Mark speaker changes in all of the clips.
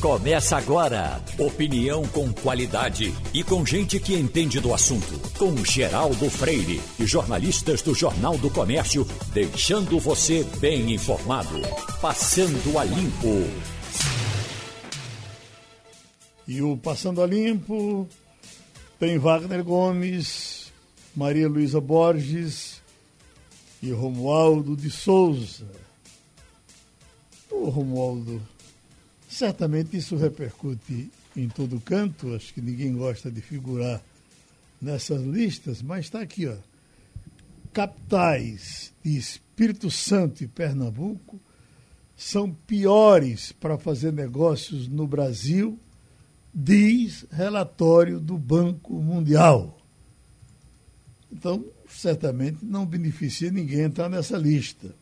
Speaker 1: Começa agora. Opinião com qualidade e com gente que entende do assunto. Com Geraldo Freire e jornalistas do Jornal do Comércio, deixando você bem informado. Passando a Limpo.
Speaker 2: E o Passando a Limpo tem Wagner Gomes, Maria Luísa Borges e Romualdo de Souza. O Romualdo Certamente isso repercute em todo canto, acho que ninguém gosta de figurar nessas listas, mas está aqui, ó. Capitais de Espírito Santo e Pernambuco são piores para fazer negócios no Brasil, diz relatório do Banco Mundial. Então, certamente não beneficia ninguém entrar nessa lista.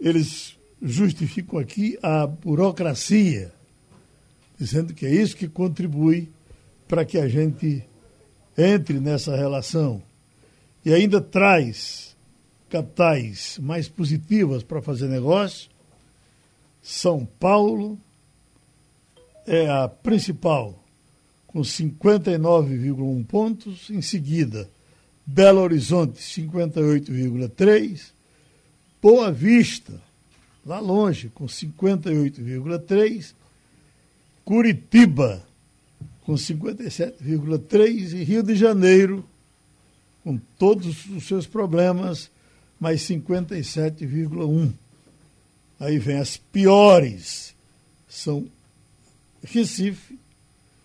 Speaker 2: Eles justificam aqui a burocracia, dizendo que é isso que contribui para que a gente entre nessa relação. E ainda traz capitais mais positivas para fazer negócio. São Paulo é a principal, com 59,1 pontos. Em seguida, Belo Horizonte, 58,3. Boa Vista, lá longe, com 58,3%, Curitiba, com 57,3%, e Rio de Janeiro, com todos os seus problemas, mais 57,1%. Aí vem as piores, são Recife,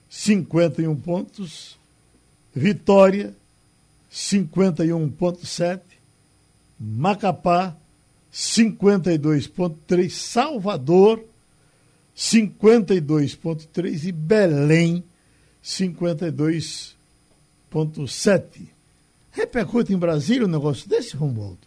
Speaker 2: 51 pontos, Vitória, 51,7, Macapá, 52,3%, Salvador, 52,3% e Belém, 52,7%. Repercute em Brasília um negócio desse, Romualdo?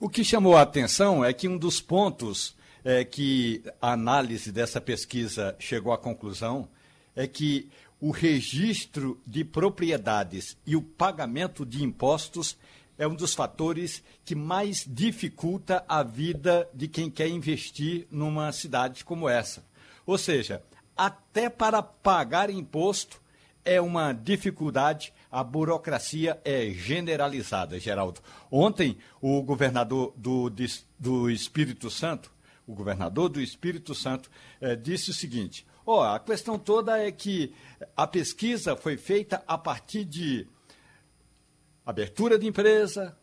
Speaker 3: O que chamou a atenção é que um dos pontos é, que a análise dessa pesquisa chegou à conclusão é que o registro de propriedades e o pagamento de impostos é um dos fatores que mais dificulta a vida de quem quer investir numa cidade como essa. Ou seja, até para pagar imposto é uma dificuldade, a burocracia é generalizada, Geraldo. Ontem, o governador do, do Espírito Santo, o governador do Espírito Santo, eh, disse o seguinte: ó, oh, a questão toda é que a pesquisa foi feita a partir de abertura de empresa,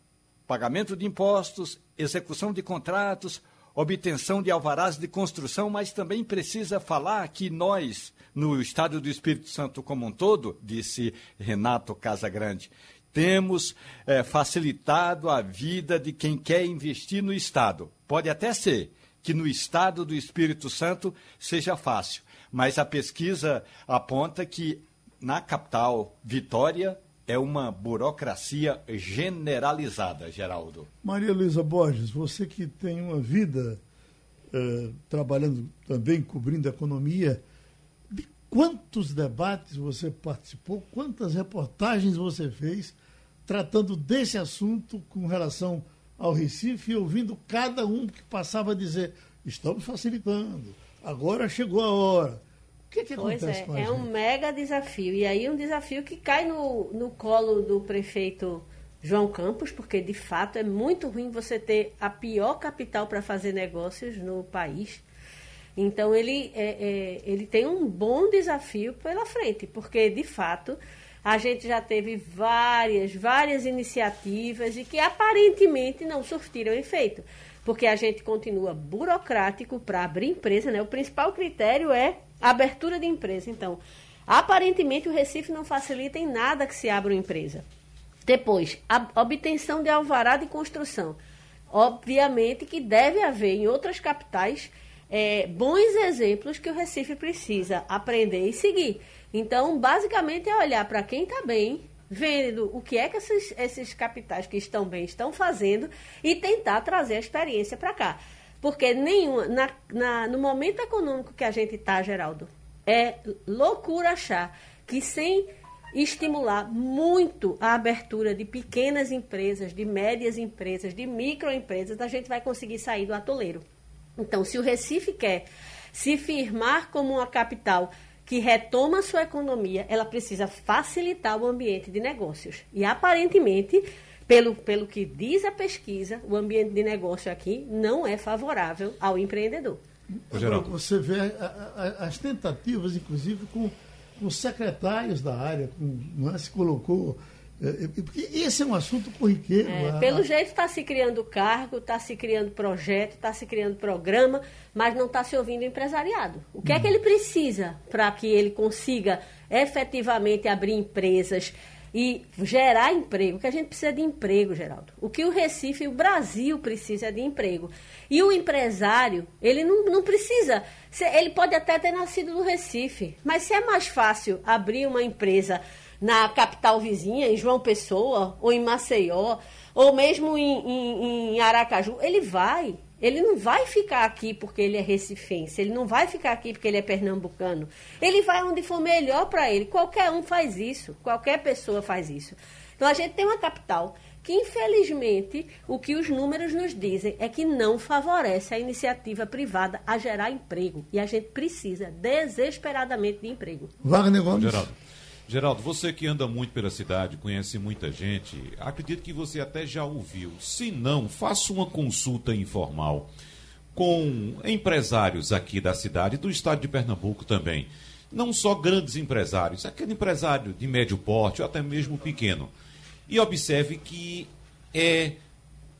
Speaker 3: pagamento de impostos, execução de contratos, obtenção de alvarás de construção, mas também precisa falar que nós, no Estado do Espírito Santo como um todo, disse Renato Casagrande, temos é, facilitado a vida de quem quer investir no Estado. Pode até ser que no Estado do Espírito Santo seja fácil, mas a pesquisa aponta que na capital, Vitória, é uma burocracia generalizada, Geraldo.
Speaker 2: Maria Luísa Borges, você que tem uma vida eh, trabalhando também, cobrindo a economia, de quantos debates você participou, quantas reportagens você fez tratando desse assunto com relação ao Recife e ouvindo cada um que passava dizer: estamos facilitando, agora chegou a hora que, que
Speaker 4: pois
Speaker 2: acontece
Speaker 4: é, é um mega desafio. E aí um desafio que cai no, no colo do prefeito João Campos, porque de fato é muito ruim você ter a pior capital para fazer negócios no país. Então ele, é, é, ele tem um bom desafio pela frente, porque de fato a gente já teve várias, várias iniciativas e que aparentemente não surtiram efeito. Porque a gente continua burocrático para abrir empresa, né? O principal critério é abertura de empresa. Então, aparentemente o Recife não facilita em nada que se abra uma empresa. Depois, obtenção de alvará de construção. Obviamente que deve haver em outras capitais é, bons exemplos que o Recife precisa aprender e seguir. Então, basicamente, é olhar para quem está bem, vendo o que é que esses, esses capitais que estão bem estão fazendo e tentar trazer a experiência para cá. Porque nenhuma, na, na, no momento econômico que a gente está, Geraldo, é loucura achar que sem estimular muito a abertura de pequenas empresas, de médias empresas, de microempresas, a gente vai conseguir sair do atoleiro. Então, se o Recife quer se firmar como uma capital que retoma sua economia, ela precisa facilitar o ambiente de negócios. E aparentemente, pelo, pelo que diz a pesquisa, o ambiente de negócio aqui não é favorável ao empreendedor.
Speaker 2: Agora, você vê a, a, as tentativas, inclusive, com, com secretários da área, com, não é, se colocou é, é, porque esse é um assunto corriqueiro. É,
Speaker 4: a... Pelo jeito está se criando cargo, está se criando projeto, está se criando programa, mas não está se ouvindo o empresariado. O que hum. é que ele precisa para que ele consiga efetivamente abrir empresas e gerar emprego? Que a gente precisa de emprego, Geraldo. O que o Recife o Brasil precisa é de emprego. E o empresário, ele não, não precisa. Ele pode até ter nascido no Recife, mas se é mais fácil abrir uma empresa na capital vizinha, em João Pessoa, ou em Maceió, ou mesmo em, em, em Aracaju, ele vai. Ele não vai ficar aqui porque ele é recifense, ele não vai ficar aqui porque ele é pernambucano. Ele vai onde for melhor para ele. Qualquer um faz isso, qualquer pessoa faz isso. Então a gente tem uma capital que, infelizmente, o que os números nos dizem é que não favorece a iniciativa privada a gerar emprego. E a gente precisa desesperadamente de emprego.
Speaker 2: Wagner Gomes. Geraldo.
Speaker 5: Geraldo, você que anda muito pela cidade, conhece muita gente, acredito que você até já ouviu. Se não, faça uma consulta informal com empresários aqui da cidade do estado de Pernambuco também. Não só grandes empresários, aquele empresário de médio porte ou até mesmo pequeno. E observe que é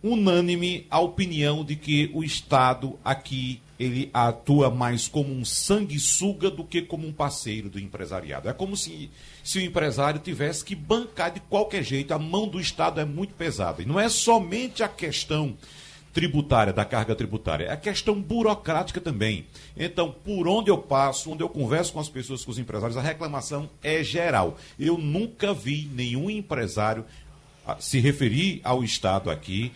Speaker 5: unânime a opinião de que o Estado aqui ele atua mais como um sanguessuga do que como um parceiro do empresariado. É como se, se o empresário tivesse que bancar de qualquer jeito, a mão do Estado é muito pesada. E não é somente a questão tributária, da carga tributária, é a questão burocrática também. Então, por onde eu passo, onde eu converso com as pessoas, com os empresários, a reclamação é geral. Eu nunca vi nenhum empresário ah, se referir ao Estado aqui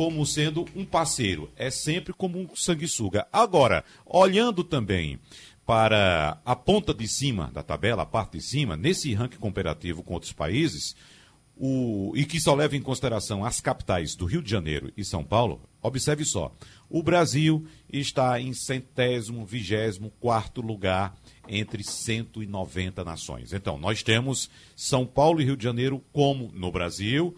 Speaker 5: como sendo um parceiro, é sempre como um sanguessuga. Agora, olhando também para a ponta de cima da tabela, a parte de cima, nesse ranking comparativo com outros países, o, e que só leva em consideração as capitais do Rio de Janeiro e São Paulo, observe só, o Brasil está em centésimo, vigésimo, quarto lugar entre 190 nações. Então, nós temos São Paulo e Rio de Janeiro como no Brasil,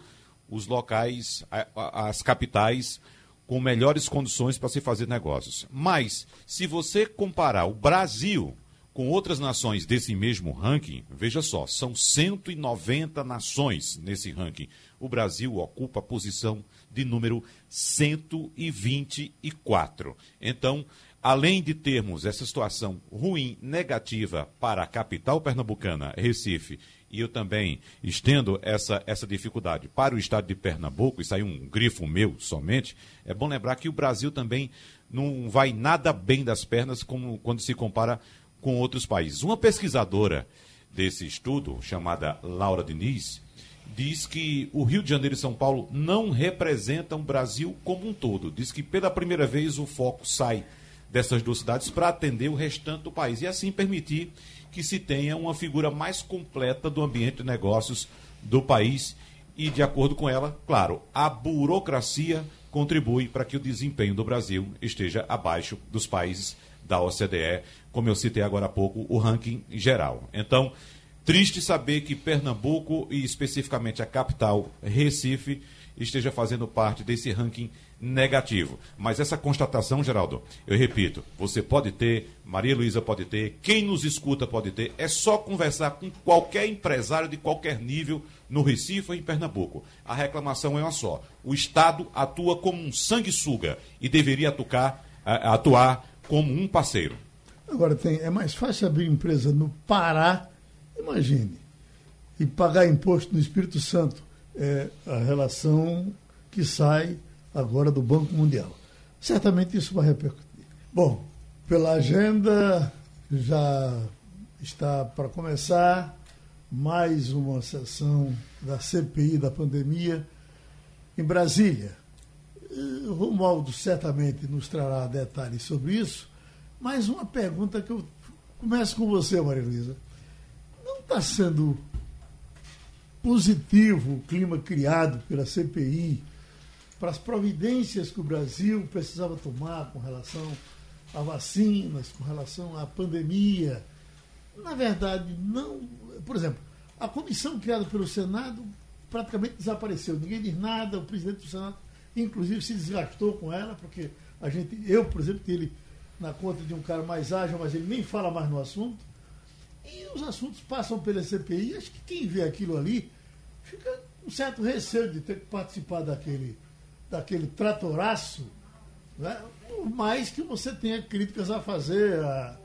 Speaker 5: os locais, as capitais com melhores condições para se fazer negócios. Mas, se você comparar o Brasil com outras nações desse mesmo ranking, veja só, são 190 nações nesse ranking. O Brasil ocupa a posição de número 124. Então, além de termos essa situação ruim, negativa para a capital pernambucana, Recife, e eu também estendo essa, essa dificuldade para o estado de Pernambuco, isso aí é um grifo meu somente, é bom lembrar que o Brasil também não vai nada bem das pernas como, quando se compara com outros países. Uma pesquisadora desse estudo, chamada Laura Diniz, diz que o Rio de Janeiro e São Paulo não representam o Brasil como um todo. Diz que pela primeira vez o foco sai dessas duas cidades para atender o restante do país e assim permitir que se tenha uma figura mais completa do ambiente de negócios do país e, de acordo com ela, claro, a burocracia contribui para que o desempenho do Brasil esteja abaixo dos países da OCDE, como eu citei agora há pouco, o ranking geral. Então, triste saber que Pernambuco e especificamente a capital, Recife, esteja fazendo parte desse ranking negativo. Mas essa constatação, Geraldo, eu repito, você pode ter, Maria Luísa pode ter, quem nos escuta pode ter, é só conversar com qualquer empresário de qualquer nível no Recife ou em Pernambuco. A reclamação é uma só. O Estado atua como um sanguessuga e deveria atuar, atuar como um parceiro.
Speaker 2: Agora tem, é mais fácil abrir empresa no Pará, imagine, e pagar imposto no Espírito Santo. É a relação que sai agora do Banco Mundial. Certamente isso vai repercutir. Bom, pela agenda, já está para começar mais uma sessão da CPI da pandemia em Brasília. O Romualdo certamente nos trará detalhes sobre isso, mas uma pergunta que eu começo com você, Maria Luísa. Não está sendo positivo o clima criado pela CPI para as providências que o Brasil precisava tomar com relação a vacinas, com relação à pandemia. Na verdade, não. Por exemplo, a comissão criada pelo Senado praticamente desapareceu. Ninguém diz nada, o presidente do Senado, inclusive, se desgastou com ela, porque a gente, eu, por exemplo, tenho ele na conta de um cara mais ágil, mas ele nem fala mais no assunto. E os assuntos passam pela CPI. Acho que quem vê aquilo ali fica um certo receio de ter que participar daquele, daquele tratoraço, né? por mais que você tenha críticas a fazer a,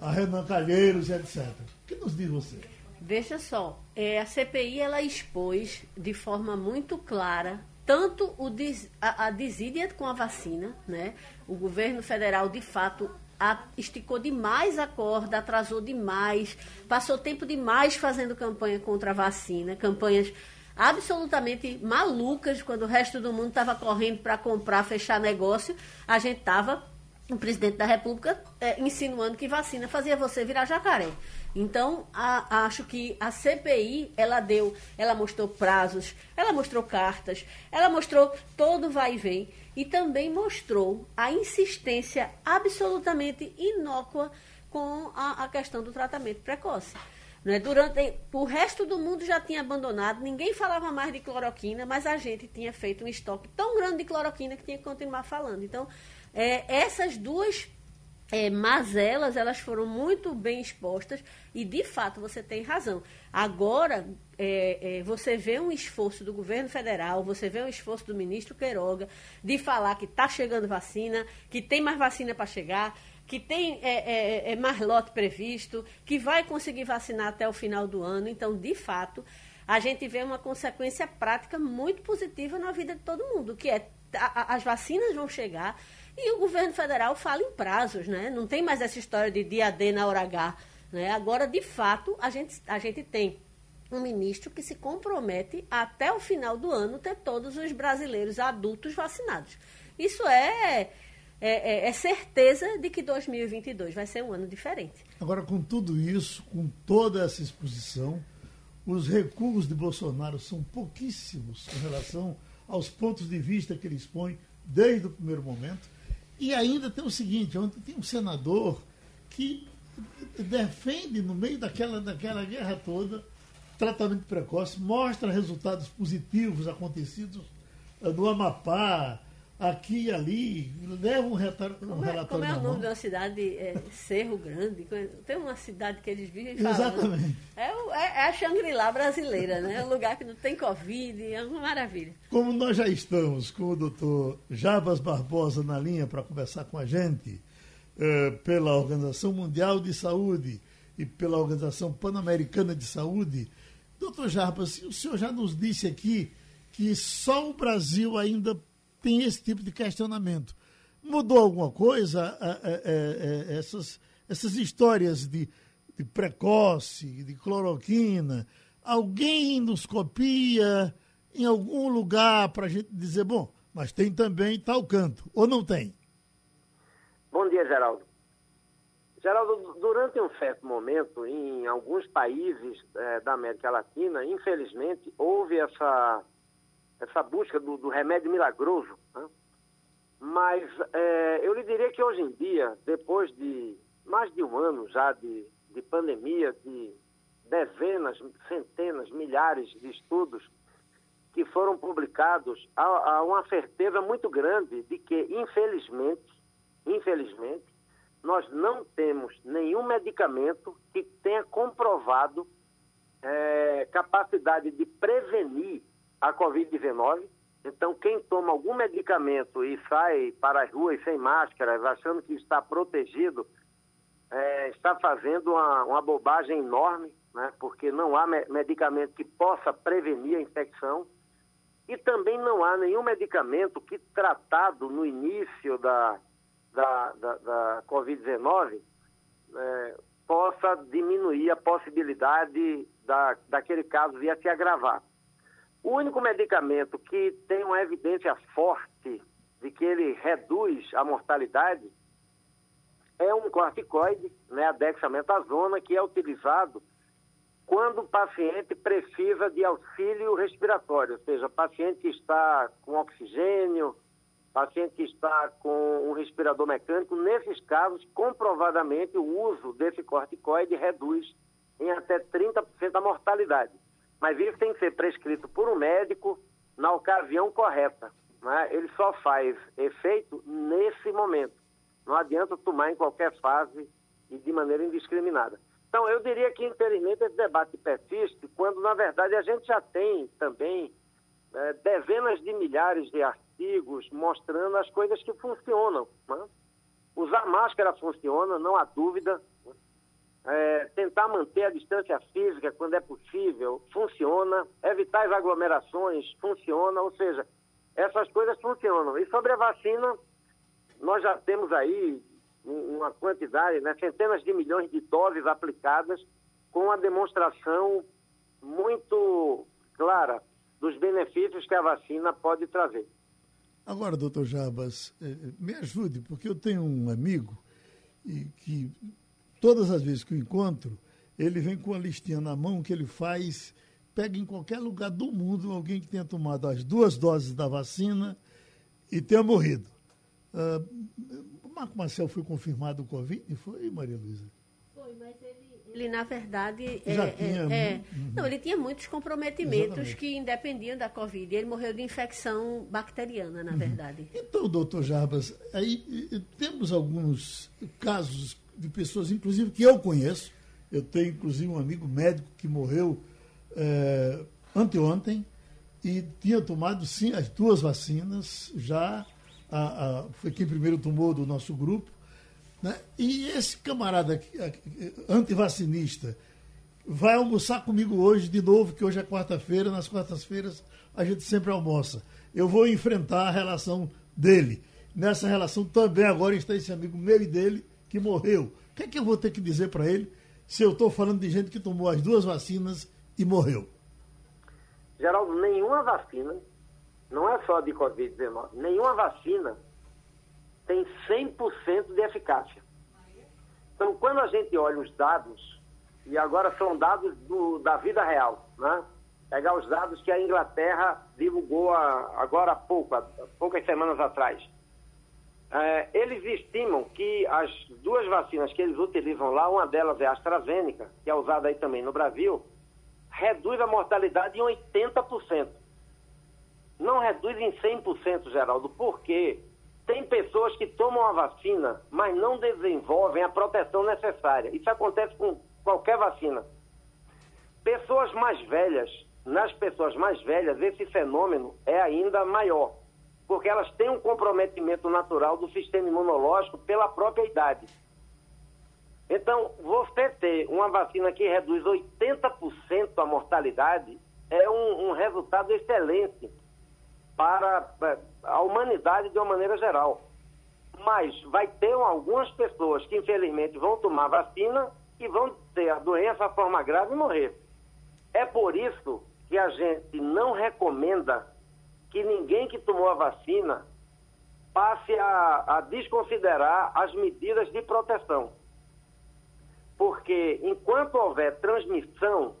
Speaker 2: a Renan Calheiros e etc. O que nos diz você?
Speaker 4: Veja só, é, a CPI ela expôs de forma muito clara tanto o, a, a desídia com a vacina, né? O governo federal, de fato, a, esticou demais a corda, atrasou demais, passou tempo demais fazendo campanha contra a vacina, campanhas absolutamente malucas, quando o resto do mundo estava correndo para comprar, fechar negócio, a gente estava, o presidente da República, é, insinuando que vacina fazia você virar jacaré. Então, a, acho que a CPI, ela deu, ela mostrou prazos, ela mostrou cartas, ela mostrou todo vai e vem e também mostrou a insistência absolutamente inócua com a, a questão do tratamento precoce. Né? Durante, o resto do mundo já tinha abandonado, ninguém falava mais de cloroquina, mas a gente tinha feito um estoque tão grande de cloroquina que tinha que continuar falando. Então, é, essas duas é, mazelas, elas foram muito bem expostas e, de fato, você tem razão. Agora, é, é, você vê um esforço do governo federal, você vê um esforço do ministro Queiroga de falar que está chegando vacina, que tem mais vacina para chegar, que tem é, é, é, mais lote previsto, que vai conseguir vacinar até o final do ano. Então, de fato, a gente vê uma consequência prática muito positiva na vida de todo mundo, que é a, as vacinas vão chegar, e o governo federal fala em prazos, né? Não tem mais essa história de dia D na hora H. Né? Agora, de fato, a gente, a gente tem um ministro que se compromete até o final do ano ter todos os brasileiros adultos vacinados. Isso é, é, é, é certeza de que 2022 vai ser um ano diferente.
Speaker 2: Agora, com tudo isso, com toda essa exposição, os recuos de Bolsonaro são pouquíssimos com relação aos pontos de vista que ele expõe desde o primeiro momento. E ainda tem o seguinte, ontem tem um senador que defende, no meio daquela, daquela guerra toda, tratamento precoce, mostra resultados positivos acontecidos eh, no Amapá, aqui e ali, leva um, retar, um
Speaker 4: como
Speaker 2: é, relatório.
Speaker 4: Como é o nome
Speaker 2: da
Speaker 4: cidade? É, Cerro Grande? Tem uma cidade que eles vivem
Speaker 2: falando. Exatamente.
Speaker 4: É, o, é, é a Xangri-Lá brasileira, né? É um lugar que não tem Covid, é uma maravilha.
Speaker 2: Como nós já estamos com o doutor Jabas Barbosa na linha para conversar com a gente, eh, pela Organização Mundial de Saúde e pela Organização Pan-Americana de Saúde, doutor Jarbas, o senhor já nos disse aqui que só o Brasil ainda tem esse tipo de questionamento. Mudou alguma coisa é, é, é, essas, essas histórias de, de precoce, de cloroquina? Alguém nos copia em algum lugar para a gente dizer, bom, mas tem também tal canto, ou não tem?
Speaker 6: Bom dia, Geraldo. Geraldo, durante um certo momento, em alguns países é, da América Latina, infelizmente, houve essa essa busca do, do remédio milagroso. Né? Mas é, eu lhe diria que hoje em dia, depois de mais de um ano já de, de pandemia, de dezenas, centenas, milhares de estudos que foram publicados, há, há uma certeza muito grande de que, infelizmente, infelizmente, nós não temos nenhum medicamento que tenha comprovado é, capacidade de prevenir a Covid-19. Então, quem toma algum medicamento e sai para as ruas sem máscara, achando que está protegido, é, está fazendo uma, uma, bobagem enorme, né? porque não há me medicamento que possa prevenir a infecção. E também não há nenhum medicamento que, tratado no início da, da, da, da Covid-19, é, possa diminuir a possibilidade da, daquele caso vir a se agravar. O único medicamento que tem uma evidência forte de que ele reduz a mortalidade é um corticoide, né, a dexametasona, que é utilizado quando o paciente precisa de auxílio respiratório, ou seja, paciente que está com oxigênio, paciente que está com um respirador mecânico, nesses casos, comprovadamente, o uso desse corticoide reduz em até 30% a mortalidade. Mas isso tem que ser prescrito por um médico na ocasião correta. Né? Ele só faz efeito nesse momento. Não adianta tomar em qualquer fase e de maneira indiscriminada. Então, eu diria que, infelizmente, esse debate persiste quando, na verdade, a gente já tem também é, dezenas de milhares de artigos mostrando as coisas que funcionam. Né? Usar máscara funciona, não há dúvida. É, tentar manter a distância física quando é possível, funciona. Evitar as aglomerações, funciona. Ou seja, essas coisas funcionam. E sobre a vacina, nós já temos aí uma quantidade, né, centenas de milhões de doses aplicadas, com a demonstração muito clara dos benefícios que a vacina pode trazer.
Speaker 2: Agora, doutor Jabas, eh, eh, me ajude, porque eu tenho um amigo e que todas as vezes que eu encontro, ele vem com a listinha na mão que ele faz, pega em qualquer lugar do mundo alguém que tenha tomado as duas doses da vacina e tenha morrido. Uh, Marco Marcel foi confirmado o Covid? Foi, Maria Luísa?
Speaker 4: Foi, mas ele ele, na verdade,
Speaker 2: é, é, tinha,
Speaker 4: é, uhum. não, ele tinha muitos comprometimentos Exatamente. que independiam da Covid. Ele morreu de infecção bacteriana, na uhum. verdade.
Speaker 2: Então, doutor Jarbas, aí temos alguns casos de pessoas, inclusive, que eu conheço. Eu tenho, inclusive, um amigo médico que morreu é, anteontem e tinha tomado, sim, as duas vacinas. Já a, a, foi quem primeiro tomou do nosso grupo né? E esse camarada antivacinista vai almoçar comigo hoje de novo, que hoje é quarta-feira, nas quartas-feiras a gente sempre almoça. Eu vou enfrentar a relação dele. Nessa relação também agora está esse amigo meu e dele que morreu. O que é que eu vou ter que dizer para ele se eu estou falando de gente que tomou as duas vacinas e morreu?
Speaker 6: Geraldo, nenhuma vacina, não é só de Covid-19, nenhuma vacina tem 100% de eficácia. Então, quando a gente olha os dados, e agora são dados do, da vida real, né? pegar os dados que a Inglaterra divulgou a, agora há pouco, poucas semanas atrás. É, eles estimam que as duas vacinas que eles utilizam lá, uma delas é a AstraZeneca, que é usada aí também no Brasil, reduz a mortalidade em 80%. Não reduz em 100%, Geraldo. Por quê? Tem pessoas que tomam a vacina, mas não desenvolvem a proteção necessária. Isso acontece com qualquer vacina. Pessoas mais velhas, nas pessoas mais velhas, esse fenômeno é ainda maior, porque elas têm um comprometimento natural do sistema imunológico pela própria idade. Então, você ter uma vacina que reduz 80% a mortalidade é um, um resultado excelente para é, a humanidade de uma maneira geral. Mas vai ter algumas pessoas que, infelizmente, vão tomar vacina e vão ter a doença, a forma grave e morrer. É por isso que a gente não recomenda que ninguém que tomou a vacina passe a, a desconsiderar as medidas de proteção. Porque enquanto houver transmissão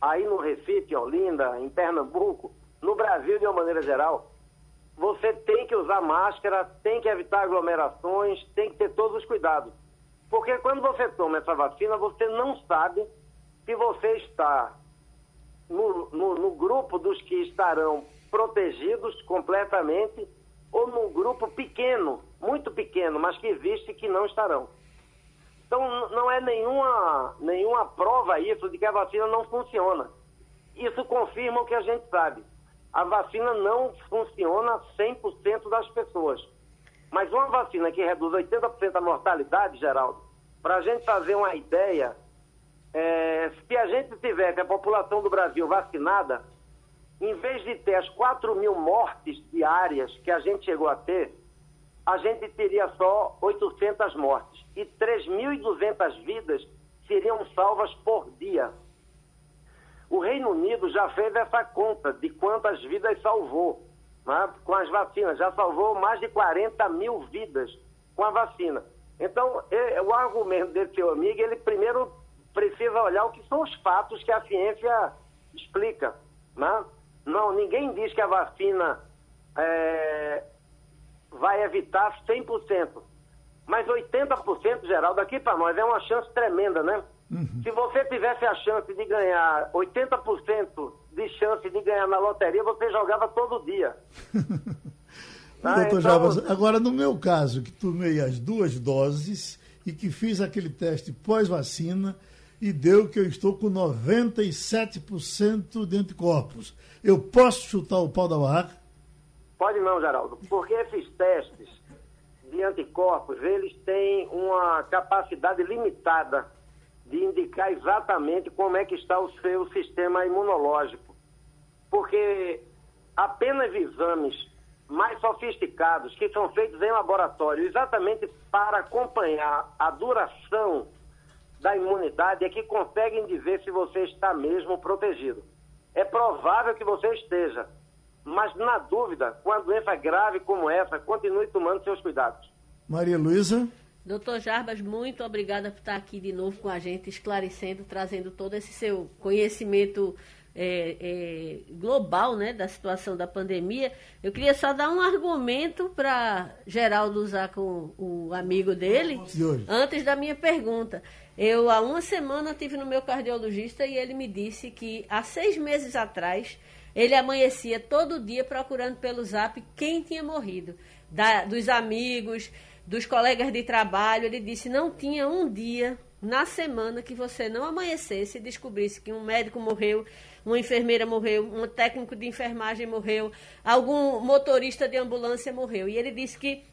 Speaker 6: aí no Recife, Olinda, em Pernambuco, no Brasil de uma maneira geral, você tem que usar máscara, tem que evitar aglomerações, tem que ter todos os cuidados. Porque quando você toma essa vacina, você não sabe se você está no, no, no grupo dos que estarão protegidos completamente ou num grupo pequeno, muito pequeno, mas que existe que não estarão. Então não é nenhuma, nenhuma prova isso de que a vacina não funciona. Isso confirma o que a gente sabe a vacina não funciona 100% das pessoas. Mas uma vacina que reduz 80% a mortalidade, Geraldo, para a gente fazer uma ideia, é, se a gente tivesse a população do Brasil vacinada, em vez de ter as 4 mil mortes diárias que a gente chegou a ter, a gente teria só 800 mortes. E 3.200 vidas seriam salvas por dia. Reino Unido já fez essa conta de quantas vidas salvou né, com as vacinas. Já salvou mais de 40 mil vidas com a vacina. Então, o argumento desse seu amigo, ele primeiro precisa olhar o que são os fatos que a ciência explica. Né? Não, ninguém diz que a vacina é, vai evitar 100%. Mas 80%, Geraldo, aqui para nós é uma chance tremenda, né? Uhum. Se você tivesse a chance de ganhar 80% de chance de ganhar na loteria, você jogava todo dia.
Speaker 2: ah, Doutor então... Jabas, agora no meu caso, que tomei as duas doses e que fiz aquele teste pós-vacina e deu que eu estou com 97% de anticorpos. Eu posso chutar o pau da barraca?
Speaker 6: Pode não, Geraldo, porque esses testes de anticorpos, eles têm uma capacidade limitada de indicar exatamente como é que está o seu sistema imunológico. Porque apenas exames mais sofisticados, que são feitos em laboratório, exatamente para acompanhar a duração da imunidade, é que conseguem dizer se você está mesmo protegido. É provável que você esteja, mas na dúvida, com a doença grave como essa, continue tomando seus cuidados.
Speaker 2: Maria Luísa?
Speaker 4: Doutor Jarbas, muito obrigada por estar aqui de novo com a gente, esclarecendo, trazendo todo esse seu conhecimento é, é, global né, da situação da pandemia. Eu queria só dar um argumento para Geraldo usar com o amigo dele, antes da minha pergunta. Eu, há uma semana, tive no meu cardiologista e ele me disse que há seis meses atrás ele amanhecia todo dia procurando pelo zap quem tinha morrido, da, dos amigos dos colegas de trabalho, ele disse: não tinha um dia na semana que você não amanhecesse e descobrisse que um médico morreu, uma enfermeira morreu, um técnico de enfermagem morreu, algum motorista de ambulância morreu. E ele disse que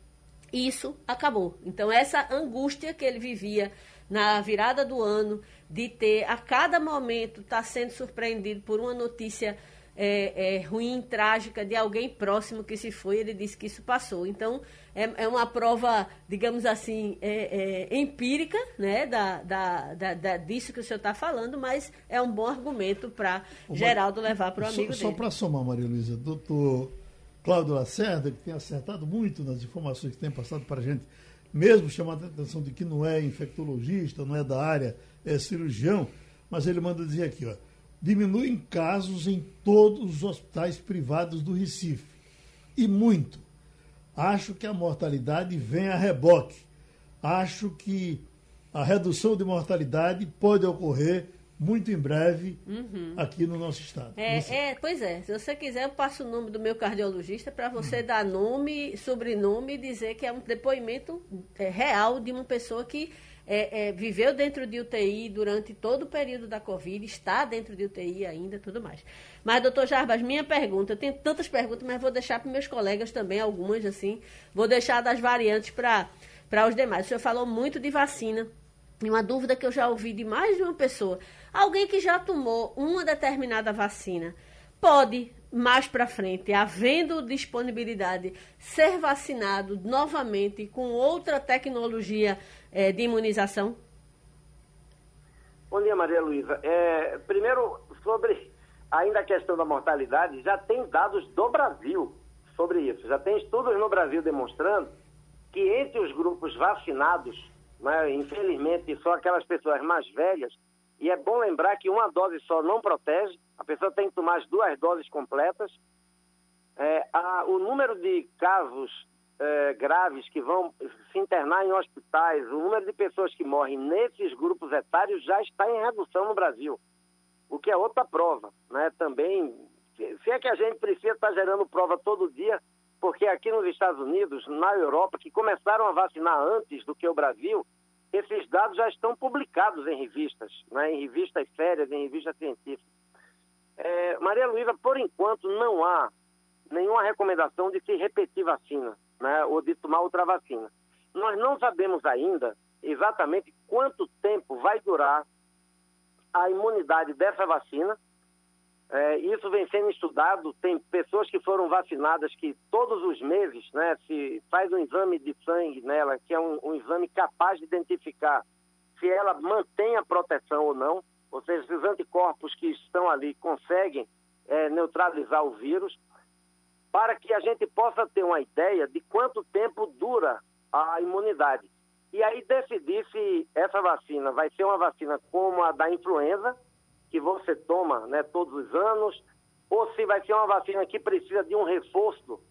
Speaker 4: isso acabou. Então, essa angústia que ele vivia na virada do ano, de ter a cada momento estar tá sendo surpreendido por uma notícia é, é, ruim, trágica de alguém próximo que se foi, ele disse que isso passou. Então, é, é uma prova, digamos assim, é, é, empírica, né, da, da, da, da, disso que o senhor está falando, mas é um bom argumento para Geraldo levar para o amigo
Speaker 2: só,
Speaker 4: dele.
Speaker 2: Só para somar, Maria Luísa, doutor Cláudio Lacerda, que tem acertado muito nas informações que tem passado para a gente, mesmo chamando a atenção de que não é infectologista, não é da área, é cirurgião, mas ele manda dizer aqui, ó, diminuem casos em todos os hospitais privados do Recife. E muito. Acho que a mortalidade vem a reboque. Acho que a redução de mortalidade pode ocorrer muito em breve uhum. aqui no nosso estado.
Speaker 4: É, é, pois é. Se você quiser, eu passo o nome do meu cardiologista para você uhum. dar nome, sobrenome e dizer que é um depoimento é, real de uma pessoa que é, é, viveu dentro de UTI durante todo o período da Covid, está dentro de UTI ainda, tudo mais. Mas, doutor Jarbas, minha pergunta, eu tenho tantas perguntas, mas vou deixar para meus colegas também, algumas assim, vou deixar das variantes para os demais. O senhor falou muito de vacina, e uma dúvida que eu já ouvi de mais de uma pessoa. Alguém que já tomou uma determinada vacina pode mais para frente, havendo disponibilidade, ser vacinado novamente com outra tecnologia é, de imunização?
Speaker 6: Bom dia, Maria Luísa. É, primeiro, sobre ainda a questão da mortalidade, já tem dados do Brasil sobre isso. Já tem estudos no Brasil demonstrando que entre os grupos vacinados, né, infelizmente só aquelas pessoas mais velhas, e é bom lembrar que uma dose só não protege, a pessoa tem que tomar as duas doses completas. É, a, o número de casos é, graves que vão se internar em hospitais, o número de pessoas que morrem nesses grupos etários já está em redução no Brasil, o que é outra prova. Né? Também, se é que a gente precisa estar gerando prova todo dia, porque aqui nos Estados Unidos, na Europa, que começaram a vacinar antes do que o Brasil, esses dados já estão publicados em revistas, né, em revistas sérias, em revistas científicas. É, Maria Luísa, por enquanto, não há nenhuma recomendação de se repetir vacina, né, ou de tomar outra vacina. Nós não sabemos ainda exatamente quanto tempo vai durar a imunidade dessa vacina, é, isso vem sendo estudado, tem pessoas que foram vacinadas que todos os meses né, se faz um exame de sangue nela, que é um, um exame capaz de identificar se ela mantém a proteção ou não, ou seja, se os anticorpos que estão ali conseguem é, neutralizar o vírus, para que a gente possa ter uma ideia de quanto tempo dura a imunidade. E aí decidir se essa vacina vai ser uma vacina como a da influenza, que você toma né, todos os anos, ou se vai ser uma vacina que precisa de um reforço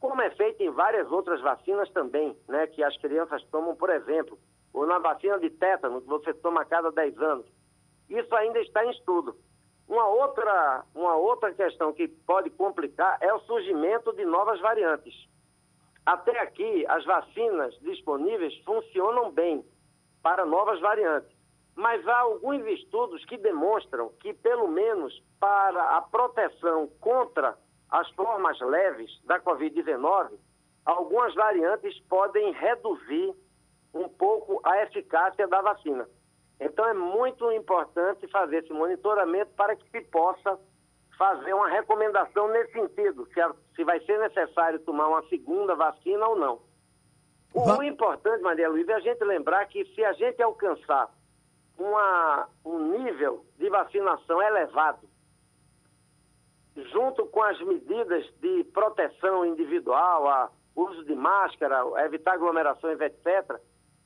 Speaker 6: como é feito em várias outras vacinas também, né, que as crianças tomam, por exemplo, ou na vacina de tétano, que você toma a cada 10 anos. Isso ainda está em estudo. Uma outra, uma outra questão que pode complicar é o surgimento de novas variantes. Até aqui, as vacinas disponíveis funcionam bem para novas variantes, mas há alguns estudos que demonstram que, pelo menos para a proteção contra as formas leves da Covid-19, algumas variantes podem reduzir um pouco a eficácia da vacina. Então é muito importante fazer esse monitoramento para que se possa fazer uma recomendação nesse sentido, se, a, se vai ser necessário tomar uma segunda vacina ou não. O, o importante, Maria Luísa, é a gente lembrar que se a gente alcançar uma, um nível de vacinação elevado, junto com as medidas de proteção individual, a uso de máscara, evitar aglomerações, etc.,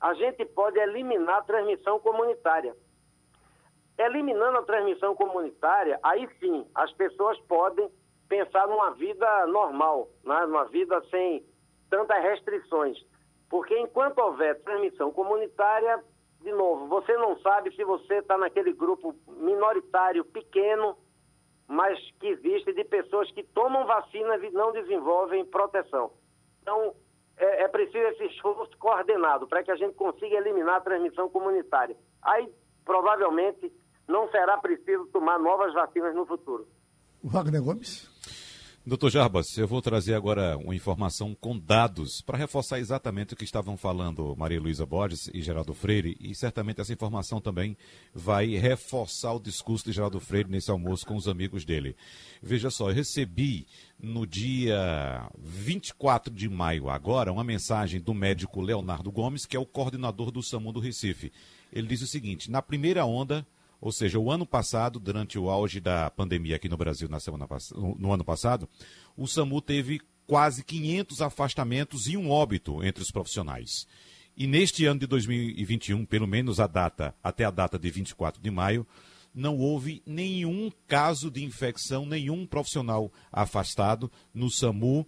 Speaker 6: a gente pode eliminar a transmissão comunitária. Eliminando a transmissão comunitária, aí sim, as pessoas podem pensar numa vida normal, né? numa vida sem tantas restrições. Porque enquanto houver transmissão comunitária, de novo, você não sabe se você está naquele grupo minoritário pequeno, mas que existe de pessoas que tomam vacina e não desenvolvem proteção. Então, é, é preciso esse esforço coordenado para que a gente consiga eliminar a transmissão comunitária. Aí, provavelmente, não será preciso tomar novas vacinas no futuro.
Speaker 2: Wagner Gomes.
Speaker 5: Doutor Jarbas, eu vou trazer agora uma informação com dados para reforçar exatamente o que estavam falando Maria Luísa Borges e Geraldo Freire, e certamente essa informação também vai reforçar o discurso de Geraldo Freire nesse almoço com os amigos dele. Veja só, eu recebi no dia 24 de maio, agora, uma mensagem do médico Leonardo Gomes, que é o coordenador do SAMU do Recife. Ele diz o seguinte: na primeira onda ou seja, o ano passado, durante o auge da pandemia aqui no Brasil, na semana, no ano passado, o SAMU teve quase 500 afastamentos e um óbito entre os profissionais. E neste ano de 2021, pelo menos a data, até a data de 24 de maio, não houve nenhum caso de infecção, nenhum profissional afastado no SAMU,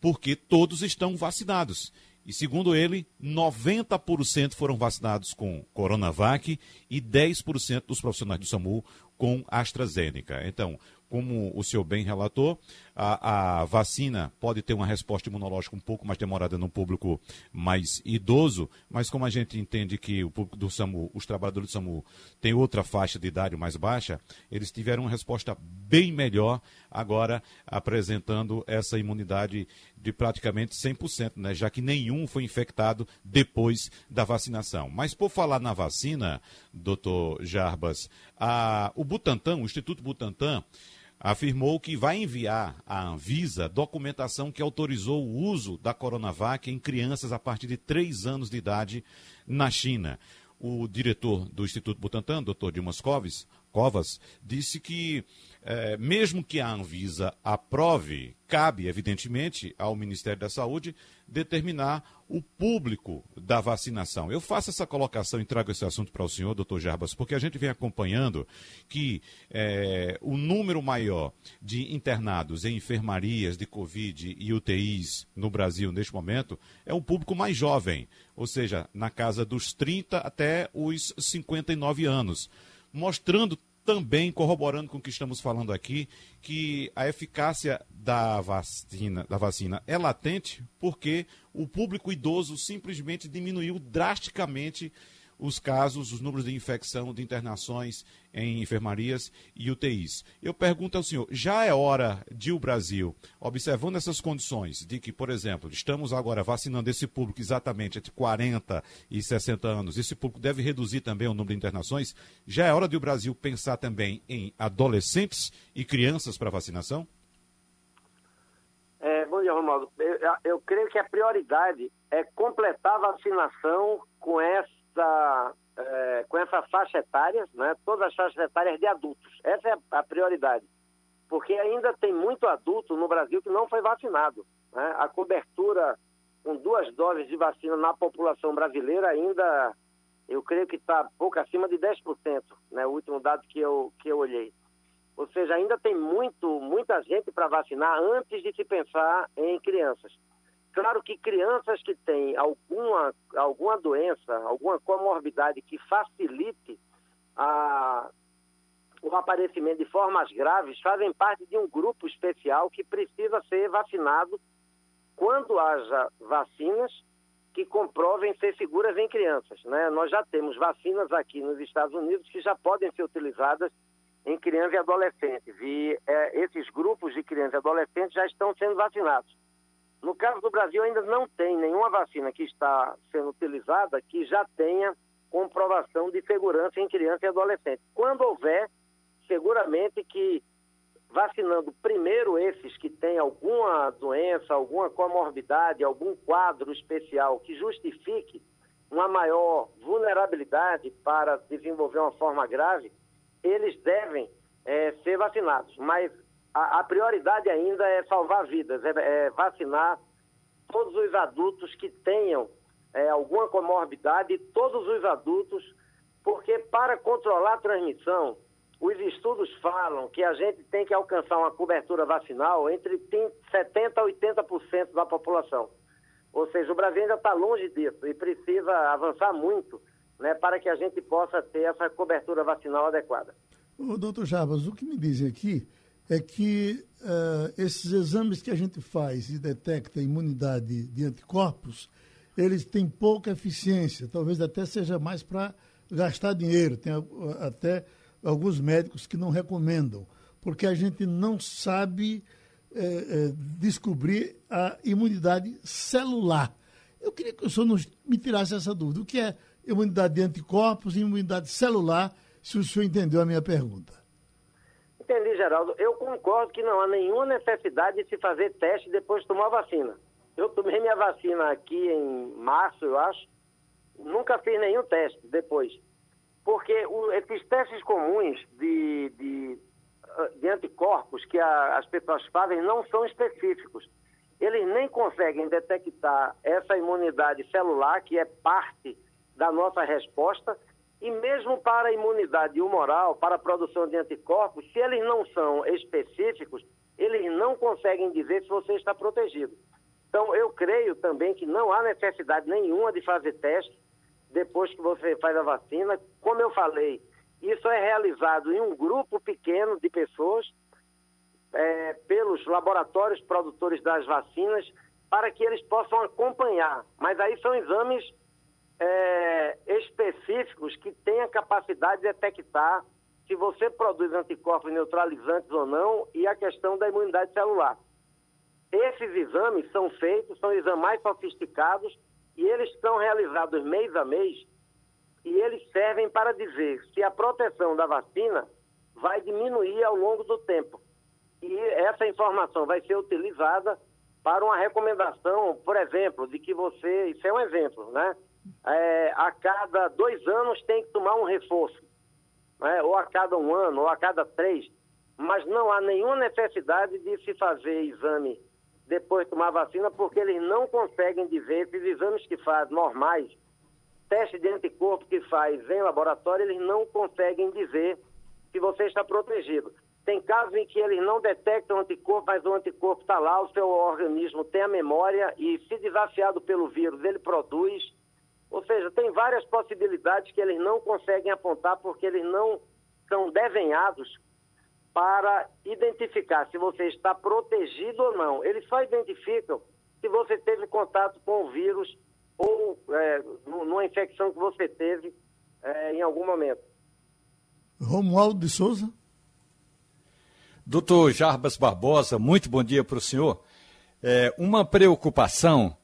Speaker 5: porque todos estão vacinados. E segundo ele, 90% foram vacinados com Coronavac e 10% dos profissionais do SAMU com AstraZeneca. Então, como o senhor bem relatou, a, a, vacina pode ter uma resposta imunológica um pouco mais demorada no público mais idoso, mas como a gente entende que o público do SAMU, os trabalhadores do SAMU, têm outra faixa de idade mais baixa, eles tiveram uma resposta bem melhor agora apresentando essa imunidade de praticamente 100%, né, já que nenhum foi infectado depois da vacinação. Mas por falar na vacina, doutor Jarbas, a, o Butantan, o Instituto Butantan, afirmou que vai enviar à Anvisa documentação que autorizou o uso da Coronavac em crianças a partir de 3 anos de idade na China. O diretor do Instituto Butantan, Dr. Dimas Covas, Covas, disse que é, mesmo que a Anvisa aprove, cabe, evidentemente, ao Ministério da Saúde determinar o público da vacinação. Eu faço essa colocação e trago esse assunto para o senhor, doutor Jarbas, porque a gente vem acompanhando que é, o número maior de internados em enfermarias de Covid e UTIs no Brasil neste momento é o público mais jovem, ou seja, na casa dos 30 até os 59 anos, mostrando também corroborando com o que estamos falando aqui, que a eficácia da vacina, da vacina é latente porque o público idoso simplesmente diminuiu drasticamente os casos, os números de infecção, de internações em enfermarias e UTIs. Eu pergunto ao senhor, já é hora de o Brasil, observando essas condições, de que, por exemplo, estamos agora vacinando esse público exatamente entre 40 e 60 anos, esse público deve reduzir também o número de internações, já é hora de o Brasil pensar também em adolescentes e crianças para vacinação?
Speaker 6: É, bom dia, Romualdo. Eu, eu creio que a prioridade é completar a vacinação com essa essa, é, com essa faixa etária, né, todas as faixas etárias de adultos. Essa é a prioridade. Porque ainda tem muito adulto no Brasil que não foi vacinado. Né? A cobertura com duas doses de vacina na população brasileira ainda, eu creio que está pouco acima de 10%, né? o último dado que eu, que eu olhei. Ou seja, ainda tem muito, muita gente para vacinar antes de se pensar em crianças. Claro que crianças que têm alguma, alguma doença, alguma comorbidade que facilite a, o aparecimento de formas graves, fazem parte de um grupo especial que precisa ser vacinado quando haja vacinas que comprovem ser seguras em crianças. Né? Nós já temos vacinas aqui nos Estados Unidos que já podem ser utilizadas em crianças e adolescentes. E é, esses grupos de crianças e adolescentes já estão sendo vacinados. No caso do Brasil, ainda não tem nenhuma vacina que está sendo utilizada que já tenha comprovação de segurança em criança e adolescente. Quando houver, seguramente que vacinando primeiro esses que têm alguma doença, alguma comorbidade, algum quadro especial que justifique uma maior vulnerabilidade para desenvolver uma forma grave, eles devem é, ser vacinados. Mas a, a, prioridade ainda é salvar vidas, é, é vacinar todos os adultos que tenham é, alguma comorbidade, todos os adultos, porque para controlar a transmissão, os estudos falam que a gente tem que alcançar uma cobertura vacinal entre 70% a 80% da população. Ou seja, o Brasil ainda está longe disso e precisa avançar muito né, para que a gente possa ter essa cobertura vacinal adequada.
Speaker 2: O doutor Jarbas, o que me dizem aqui é que uh, esses exames que a gente faz e detecta imunidade de anticorpos, eles têm pouca eficiência, talvez até seja mais para gastar dinheiro, tem até alguns médicos que não recomendam, porque a gente não sabe é, é, descobrir a imunidade celular. Eu queria que o senhor nos, me tirasse essa dúvida. O que é imunidade de anticorpos e imunidade celular, se o senhor entendeu a minha pergunta?
Speaker 6: Entendi, Geraldo. Eu concordo que não há nenhuma necessidade de se fazer teste depois de tomar a vacina. Eu tomei minha vacina aqui em março, eu acho. Nunca fiz nenhum teste depois porque o, esses testes comuns de, de, ah, de anticorpos que a, as pessoas fazem não são específicos. Eles nem conseguem detectar essa imunidade celular, que é parte da nossa resposta, e mesmo para a imunidade humoral, para a produção de anticorpos, se eles não são específicos, eles não conseguem dizer se você está protegido. Então, eu creio também que não há necessidade nenhuma de fazer teste depois que você faz a vacina. Como eu falei, isso é realizado em um grupo pequeno de pessoas, é, pelos laboratórios produtores das vacinas, para que eles possam acompanhar. Mas aí são exames é, específicos que têm a capacidade de detectar se você produz anticorpos neutralizantes ou não e a questão da imunidade celular. Esses exames são feitos, são exames mais sofisticados e eles são realizados mês a mês e eles servem para dizer se a proteção da vacina vai diminuir ao longo do tempo. E essa informação vai ser utilizada para uma recomendação, por exemplo, de que você, isso é um exemplo, né? É, a cada dois anos tem que tomar um reforço, né? ou a cada um ano, ou a cada três, mas não há nenhuma necessidade de se fazer exame depois de tomar vacina, porque eles não conseguem dizer, esses exames que faz normais, teste de anticorpo que faz em laboratório, eles não conseguem dizer se você está protegido. Tem casos em que eles não detectam anticorpo, mas o anticorpo está lá, o seu organismo tem a memória e, se desafiado pelo vírus, ele produz. Ou seja, tem várias possibilidades que eles não conseguem apontar porque eles não são desenhados para identificar se você está protegido ou não. Eles só identificam se você teve contato com o vírus ou é, numa infecção que você teve é, em algum momento.
Speaker 2: Romualdo de Souza.
Speaker 3: Doutor Jarbas Barbosa, muito bom dia para o senhor. É, uma preocupação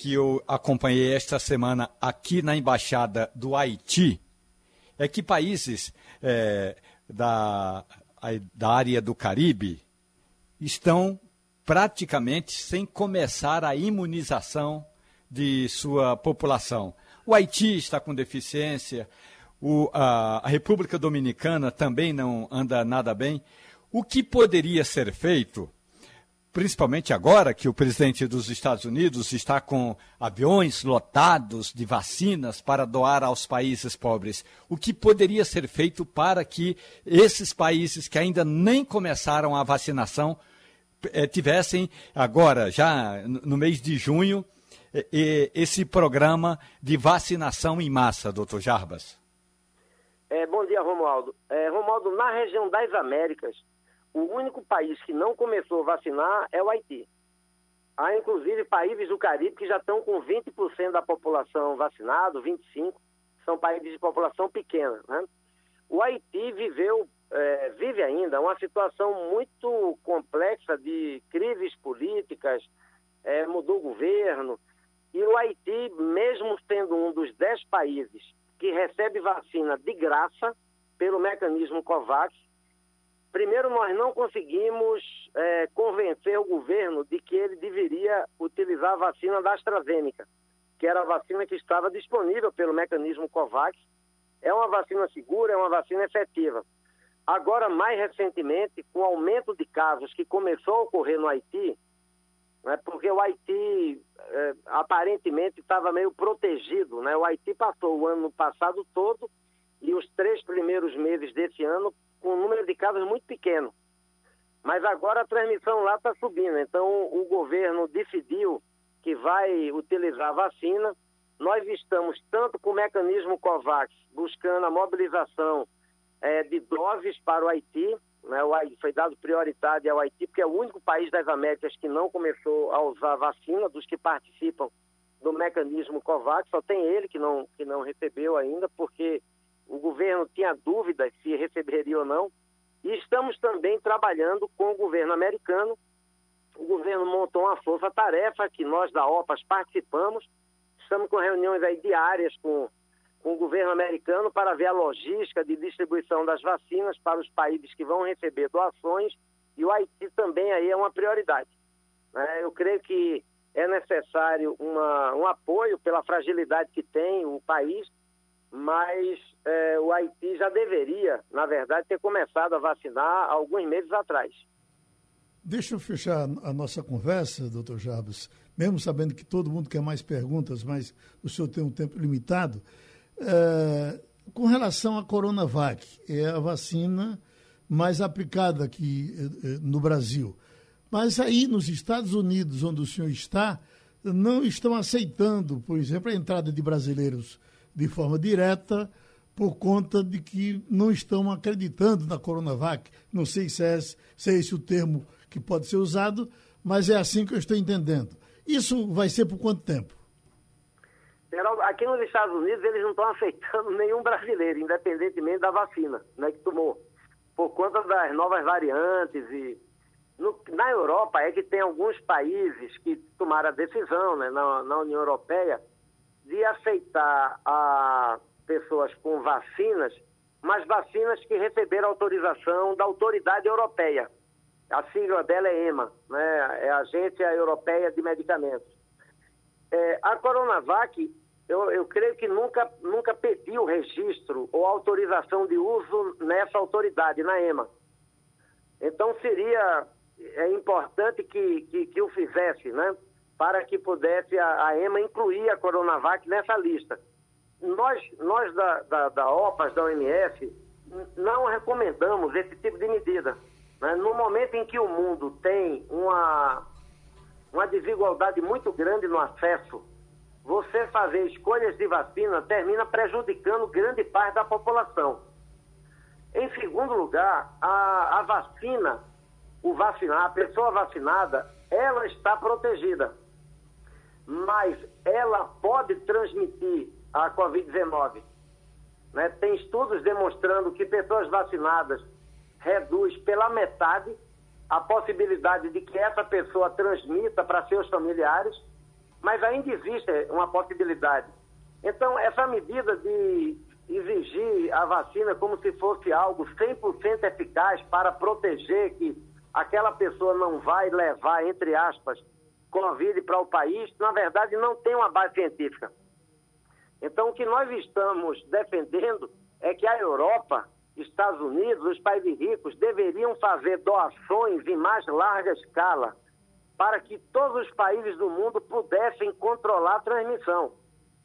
Speaker 3: que eu acompanhei esta semana aqui na Embaixada do Haiti é que países é, da da área do Caribe estão praticamente sem começar a imunização de sua população. O Haiti está com deficiência, o, a, a República Dominicana também não anda nada bem. O que poderia ser feito principalmente agora que o presidente dos Estados Unidos está com aviões lotados de vacinas para doar aos países pobres. O que poderia ser feito para que esses países que ainda nem começaram a vacinação eh, tivessem agora, já no mês de junho, eh, esse programa de vacinação em massa, doutor Jarbas?
Speaker 6: É, bom dia, Romualdo. É, Romualdo, na região das Américas, o único país que não começou a vacinar é o Haiti. Há, inclusive, países do Caribe que já estão com 20% da população vacinada, 25%, são países de população pequena. Né? O Haiti viveu, é, vive ainda uma situação muito complexa de crises políticas, é, mudou o governo, e o Haiti, mesmo sendo um dos 10 países que recebe vacina de graça pelo mecanismo COVAX, Primeiro, nós não conseguimos é, convencer o governo de que ele deveria utilizar a vacina da AstraZeneca, que era a vacina que estava disponível pelo mecanismo COVAX. É uma vacina segura, é uma vacina efetiva. Agora, mais recentemente, com o aumento de casos que começou a ocorrer no Haiti, né, porque o Haiti é, aparentemente estava meio protegido. Né? O Haiti passou o ano passado todo e os três primeiros meses desse ano com um número de casos muito pequeno. Mas agora a transmissão lá está subindo. Então o governo decidiu que vai utilizar a vacina. Nós estamos tanto com o mecanismo COVAX buscando a mobilização é, de doses para o Haiti. Né? O, foi dado prioridade ao Haiti, porque é o único país das Américas que não começou a usar a vacina, dos que participam do mecanismo COVAX. Só tem ele que não, que não recebeu ainda, porque o governo tinha dúvidas se receberia ou não. E estamos também trabalhando com o governo americano. O governo montou uma força-tarefa que nós da OPAS participamos. Estamos com reuniões aí diárias com, com o governo americano para ver a logística de distribuição das vacinas para os países que vão receber doações. E o Haiti também aí é uma prioridade. Né? Eu creio que é necessário uma, um apoio pela fragilidade que tem o país mas é, o Haiti já deveria, na verdade, ter começado a vacinar alguns meses atrás.
Speaker 2: Deixa eu fechar a nossa conversa, doutor Jarbas, mesmo sabendo que todo mundo quer mais perguntas, mas o senhor tem um tempo limitado. É, com relação à Coronavac, é a vacina mais aplicada aqui é, é, no Brasil. Mas aí nos Estados Unidos, onde o senhor está, não estão aceitando, por exemplo, a entrada de brasileiros de forma direta por conta de que não estão acreditando na Coronavac. Não sei se é, se é esse o termo que pode ser usado, mas é assim que eu estou entendendo. Isso vai ser por quanto tempo?
Speaker 6: Geraldo, aqui nos Estados Unidos eles não estão aceitando nenhum brasileiro, independentemente da vacina né, que tomou, por conta das novas variantes e no, na Europa é que tem alguns países que tomaram a decisão, né, na, na União Europeia, de aceitar a pessoas com vacinas, mas vacinas que receberam autorização da autoridade europeia. A sigla dela é EMA, né? é a Agência Europeia de Medicamentos. É, a Coronavac, eu, eu creio que nunca, nunca pediu registro ou autorização de uso nessa autoridade, na EMA. Então seria é importante que, que, que o fizesse, né? Para que pudesse a, a EMA incluir a Coronavac nessa lista. Nós, nós da, da, da OPAS, da OMS, não recomendamos esse tipo de medida. Né? No momento em que o mundo tem uma, uma desigualdade muito grande no acesso, você fazer escolhas de vacina termina prejudicando grande parte da população. Em segundo lugar, a, a vacina, o vacinar, a pessoa vacinada, ela está protegida mas ela pode transmitir a Covid-19. Né? Tem estudos demonstrando que pessoas vacinadas reduz pela metade a possibilidade de que essa pessoa transmita para seus familiares, mas ainda existe uma possibilidade. Então, essa medida de exigir a vacina como se fosse algo 100% eficaz para proteger que aquela pessoa não vai levar, entre aspas, Covid para o país, na verdade, não tem uma base científica. Então, o que nós estamos defendendo é que a Europa, Estados Unidos, os países ricos deveriam fazer doações em mais larga escala para que todos os países do mundo pudessem controlar a transmissão.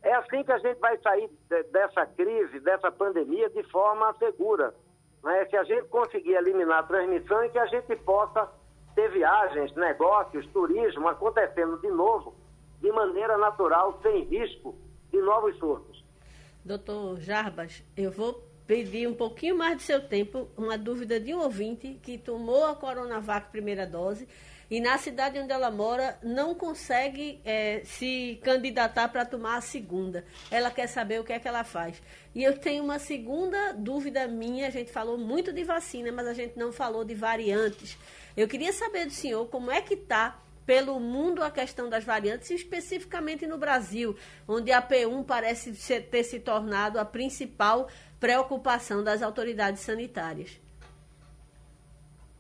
Speaker 6: É assim que a gente vai sair dessa crise, dessa pandemia, de forma segura. Né? Se a gente conseguir eliminar a transmissão e que a gente possa ter viagens, negócios, turismo acontecendo de novo, de maneira natural, sem risco de novos surtos.
Speaker 4: Doutor Jarbas, eu vou pedir um pouquinho mais de seu tempo, uma dúvida de um ouvinte que tomou a Coronavac primeira dose e na cidade onde ela mora não consegue é, se candidatar para tomar a segunda. Ela quer saber o que é que ela faz. E eu tenho uma segunda dúvida minha. A gente falou muito de vacina, mas a gente não falou de variantes. Eu queria saber do senhor como é que está pelo mundo a questão das variantes, especificamente no Brasil, onde a P1 parece ter se tornado a principal preocupação das autoridades sanitárias.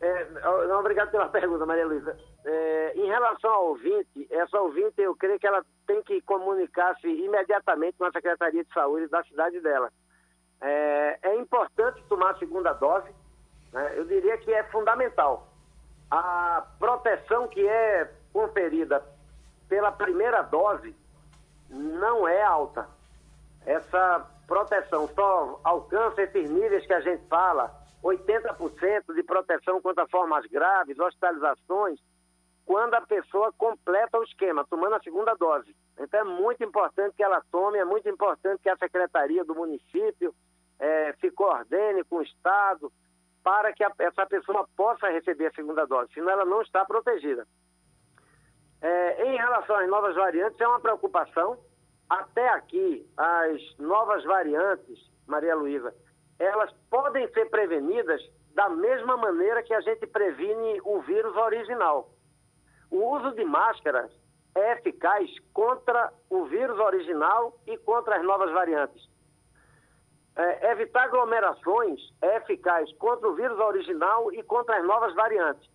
Speaker 6: É, não, obrigado pela pergunta, Maria Luísa. É, em relação ao ouvinte, essa ouvinte, eu creio que ela tem que comunicar-se imediatamente com a Secretaria de Saúde da cidade dela. É, é importante tomar a segunda dose, né? eu diria que é fundamental. A proteção que é conferida pela primeira dose não é alta. Essa proteção só alcança esses níveis que a gente fala, 80% de proteção contra formas graves, hospitalizações, quando a pessoa completa o esquema, tomando a segunda dose. Então é muito importante que ela tome, é muito importante que a secretaria do município é, se coordene com o Estado para que a, essa pessoa possa receber a segunda dose, senão ela não está protegida. É, em relação às novas variantes, é uma preocupação. Até aqui, as novas variantes, Maria Luísa, elas podem ser prevenidas da mesma maneira que a gente previne o vírus original. O uso de máscaras é eficaz contra o vírus original e contra as novas variantes. É, evitar aglomerações é eficaz contra o vírus original e contra as novas variantes.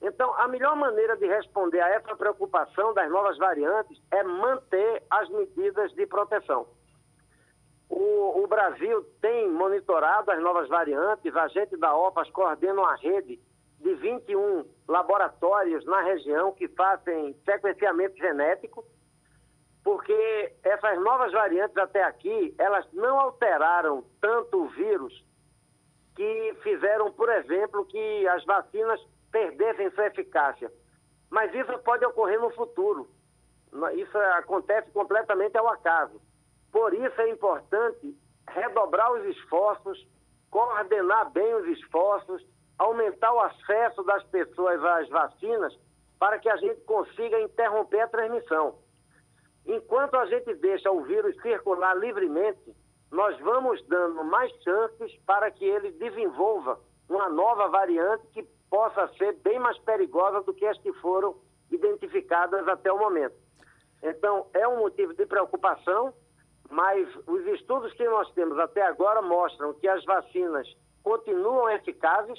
Speaker 6: Então, a melhor maneira de responder a essa preocupação das novas variantes é manter as medidas de proteção. O, o, Brasil tem monitorado as novas variantes, a gente da OPAS coordena uma rede de 21 laboratórios na região que fazem sequenciamento genético, porque essas novas variantes até aqui, elas não alteraram tanto o vírus que fizeram, por exemplo, que as vacinas perdessem sua eficácia. Mas isso pode ocorrer no futuro. Isso acontece completamente ao acaso. Por isso é importante redobrar os esforços, coordenar bem os esforços, aumentar o acesso das pessoas às vacinas para que a gente consiga interromper a transmissão. Enquanto a gente deixa o vírus circular livremente, nós vamos dando mais chances para que ele desenvolva uma nova variante que possa ser bem mais perigosa do que as que foram identificadas até o momento. Então, é um motivo de preocupação mas os estudos que nós temos até agora mostram que as vacinas continuam eficazes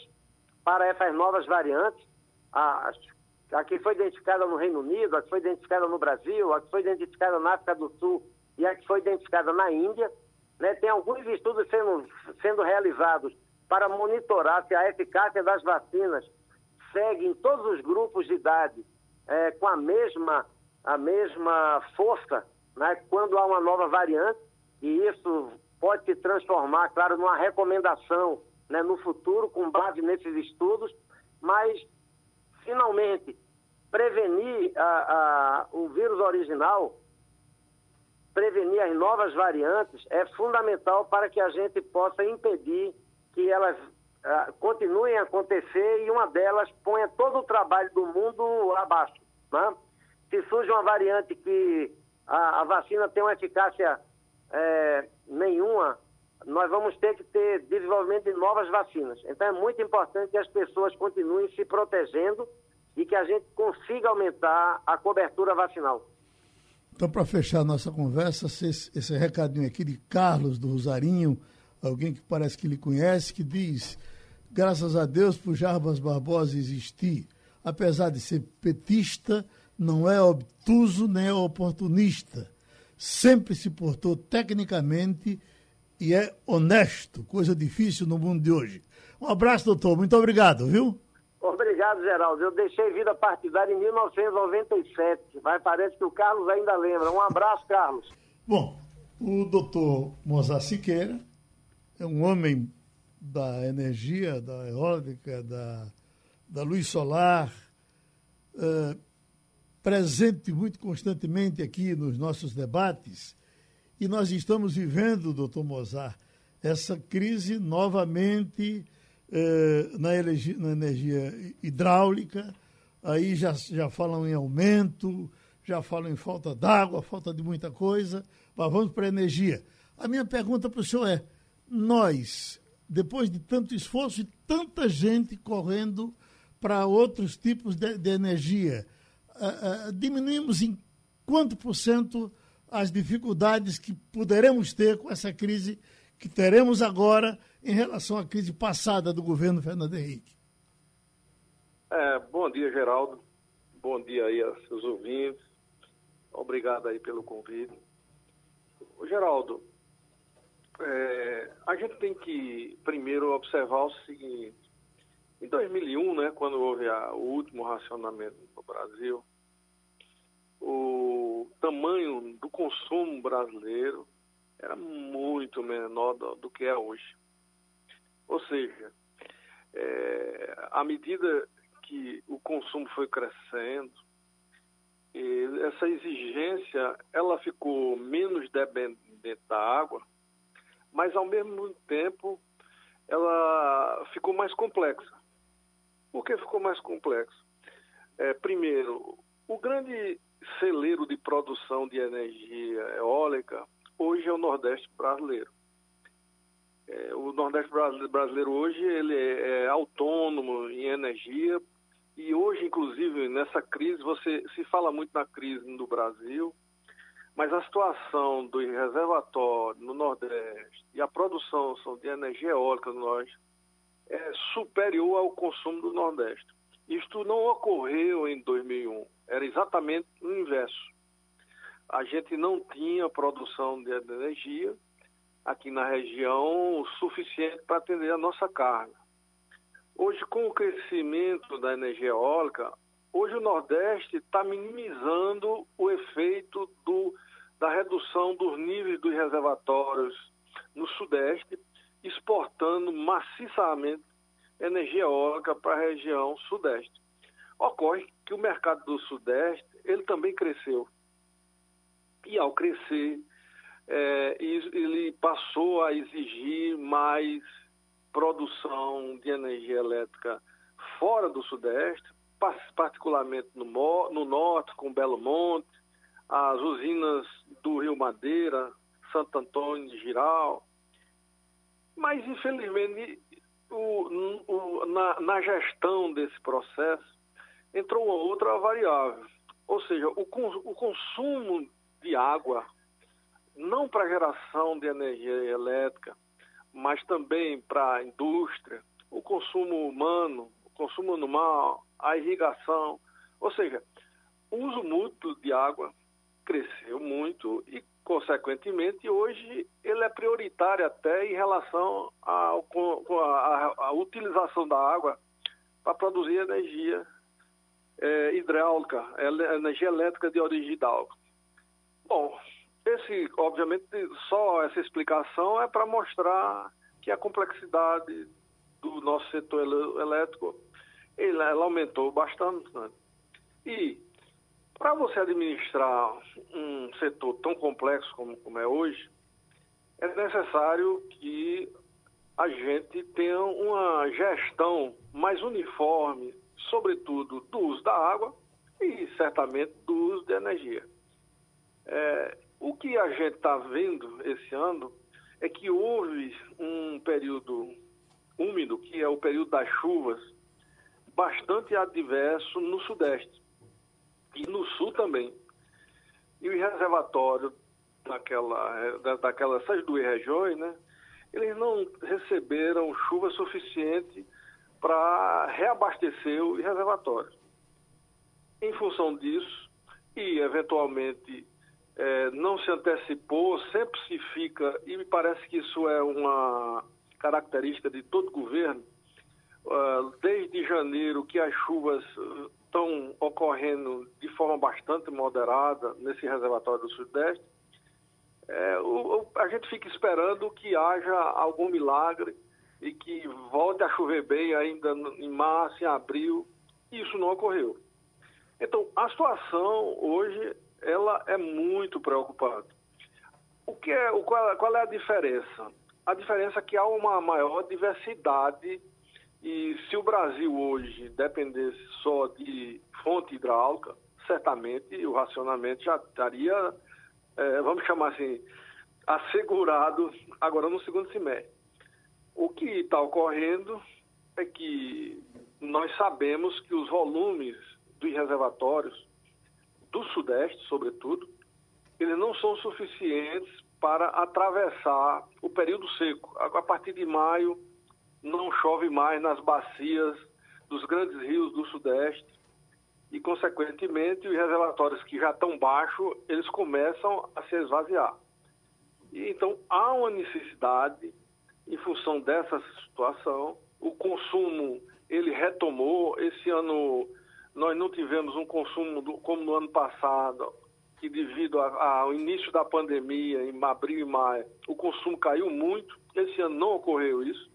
Speaker 6: para essas novas variantes. A, a que foi identificada no Reino Unido, a que foi identificada no Brasil, a que foi identificada na África do Sul e a que foi identificada na Índia. Né? Tem alguns estudos sendo, sendo realizados para monitorar se a eficácia das vacinas segue em todos os grupos de idade é, com a mesma, a mesma força né, quando há uma nova variante, e isso pode se transformar, claro, numa recomendação né, no futuro, com base nesses estudos, mas, finalmente, prevenir a, a, o vírus original, prevenir as novas variantes, é fundamental para que a gente possa impedir que elas a, continuem a acontecer e uma delas ponha todo o trabalho do mundo abaixo. Né? Se surge uma variante que a, a vacina tem uma eficácia é, nenhuma, nós vamos ter que ter desenvolvimento de novas vacinas. Então é muito importante que as pessoas continuem se protegendo e que a gente consiga aumentar a cobertura vacinal.
Speaker 2: Então, para fechar nossa conversa, esse recadinho aqui de Carlos do Rosarinho, alguém que parece que lhe conhece, que diz: graças a Deus por Jarbas Barbosa existir, apesar de ser petista, não é obtuso nem é oportunista. Sempre se portou tecnicamente e é honesto, coisa difícil no mundo de hoje. Um abraço, doutor. Muito obrigado, viu?
Speaker 6: Obrigado. Geraldo. Eu deixei vida partidária em 1997, mas parece que o Carlos ainda lembra. Um abraço, Carlos.
Speaker 2: Bom, o doutor Mozart Siqueira é um homem da energia, da eólica, da, da luz solar, é, presente muito constantemente aqui nos nossos debates. E nós estamos vivendo, doutor Mozart, essa crise novamente eh, na, energia, na, energia, hidráulica, aí já, já falam em aumento, já falam em falta d'água, falta de muita coisa, mas vamos para a energia. A minha pergunta para o senhor é: nós, depois de tanto esforço e tanta gente correndo para outros tipos de, de energia, uh, uh, diminuímos em quanto por cento as dificuldades que poderemos ter com essa crise que teremos agora em relação à crise passada do governo Fernando Henrique.
Speaker 7: É, bom dia, Geraldo. Bom dia aí aos seus ouvintes. Obrigado aí pelo convite. O Geraldo, é, a gente tem que primeiro observar o seguinte. Em 2001, né, quando houve a, o último racionamento no Brasil, o tamanho do consumo brasileiro era muito menor do, do que é hoje. Ou seja, é, à medida que o consumo foi crescendo, essa exigência ela ficou menos dependente da água, mas ao mesmo tempo ela ficou mais complexa. Por que ficou mais complexa? É, primeiro, o grande celeiro de produção de energia eólica hoje é o Nordeste brasileiro. É, o Nordeste brasileiro hoje ele é, é, autônomo em energia e hoje, inclusive, nessa crise, você se fala muito na crise no Brasil, mas a situação do reservatório no Nordeste e a produção de energia eólica no Norte é superior ao consumo do Nordeste. Isto não ocorreu em 2001, era exatamente o inverso. A gente não tinha produção de energia aqui na região suficiente para atender a nossa carga. Hoje, com o crescimento da energia eólica, hoje o Nordeste está minimizando o efeito do, da redução dos níveis dos reservatórios no Sudeste, exportando maciçamente energia eólica para a região Sudeste. Ocorre que o mercado do Sudeste ele também cresceu. E ao crescer, é, ele passou a exigir mais produção de energia elétrica fora do Sudeste, particularmente no, no Norte, com Belo Monte, as usinas do Rio Madeira, Santo Antônio de Giral. Mas, infelizmente, o, o, na, na, gestão desse processo entrou uma outra variável. Ou seja, o, o consumo de água não para geração de energia elétrica, mas também para a indústria, o consumo humano, o consumo animal, a irrigação, ou seja, o uso mútuo de água cresceu muito e, consequentemente, hoje ele é prioritário até em relação à utilização da água para produzir energia é, hidráulica, energia elétrica de origem hidráulica. Bom, esse, obviamente, só essa explicação é para mostrar que a complexidade do nosso setor elétrico ele, ela aumentou bastante. Né? E para você administrar um setor tão complexo como, como é hoje, é necessário que a gente tenha uma gestão mais uniforme, sobretudo do uso da água e certamente do uso de energia. É, o que a gente está vendo esse ano é que houve um período úmido, que é o período das chuvas, bastante adverso no Sudeste e no Sul também. E o reservatório daquela, daquelas essas duas regiões, né, eles não receberam chuva suficiente para reabastecer o reservatório. Em função disso, e eventualmente é, não se antecipou, sempre se fica, e me parece que isso é uma característica de todo governo, uh, desde janeiro que as chuvas estão ocorrendo de forma bastante moderada nesse reservatório do Sudeste. É, o, o, a gente fica esperando que haja algum milagre e que volte a chover bem ainda em março, em abril. Isso não ocorreu. Então, a situação hoje ela é muito preocupante. O que é, o, qual, qual é a diferença? A diferença é que há uma maior diversidade e se o Brasil hoje dependesse só de fonte hidráulica, certamente o racionamento já estaria, é, vamos chamar assim, assegurado agora no segundo semestre. O que está ocorrendo é que nós sabemos que os volumes dos reservatórios do Sudeste, sobretudo, eles não são suficientes para atravessar o período seco. A partir de maio, não chove mais nas bacias dos grandes rios do Sudeste e, consequentemente, os reservatórios que já estão baixos, eles começam a se esvaziar. E, então, há uma necessidade, em função dessa situação, o consumo, ele retomou, esse ano nós não tivemos um consumo do, como no ano passado, que devido a, ao início da pandemia, em abril e maio, o consumo caiu muito. Esse ano não ocorreu isso.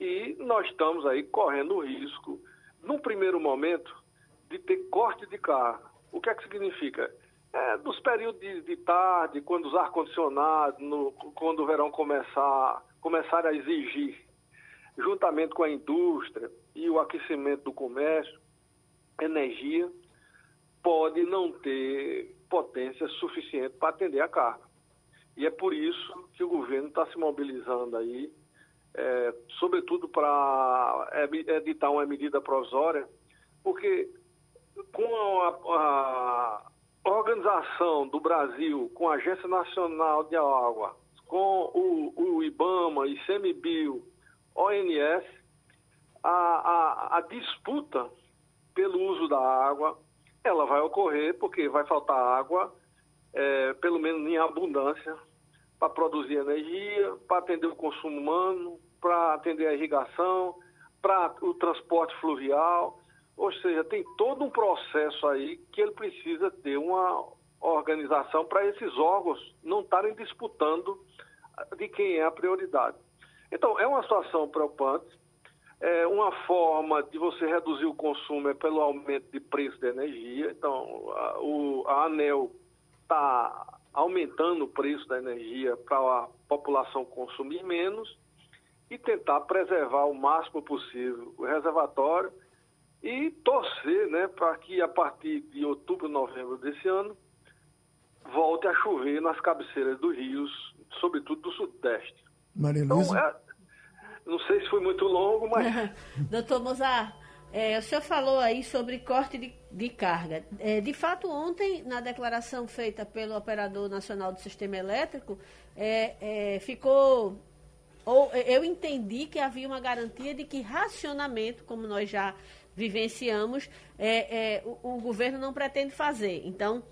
Speaker 7: E nós estamos aí correndo o risco, num primeiro momento, de ter corte de carga. O que é que significa? É, dos períodos de, de tarde, quando os ar-condicionados, quando o verão começar, começar a exigir, juntamente com a indústria e o aquecimento do comércio, energia pode não ter potência suficiente para atender a carga. E é por isso que o governo está se mobilizando aí, é, sobretudo para editar uma medida provisória, porque com a, a, organização do Brasil, com a Agência Nacional de Água, com o, o IBAMA, ICMBio, ONS, a, a, a disputa pelo uso da água, ela vai ocorrer porque vai faltar água, é, pelo menos em abundância, para produzir energia, para atender o consumo humano, para atender a irrigação, para o transporte fluvial. Ou seja, tem todo um processo aí que ele precisa ter uma organização para esses órgãos não estarem disputando de quem é a prioridade. Então, é uma situação preocupante. É uma forma de você reduzir o consumo é pelo aumento de preço da energia. Então, a, o, a ANEL está aumentando o preço da energia para a população consumir menos e tentar preservar o máximo possível o reservatório e torcer né, para que a partir de outubro, novembro desse ano, volte a chover nas cabeceiras dos rios, sobretudo do Sudeste.
Speaker 2: Maria Luísa? Então, é,
Speaker 7: não sei se foi muito longo, mas.
Speaker 4: Doutor Mozart, é, o senhor falou aí sobre corte de, de carga. É, de fato, ontem, na declaração feita pelo Operador Nacional do Sistema Elétrico, é, é ficou. Ou, eu entendi que havia uma garantia de que racionamento, como nós já vivenciamos, é, é, o, o governo não pretende fazer. Então,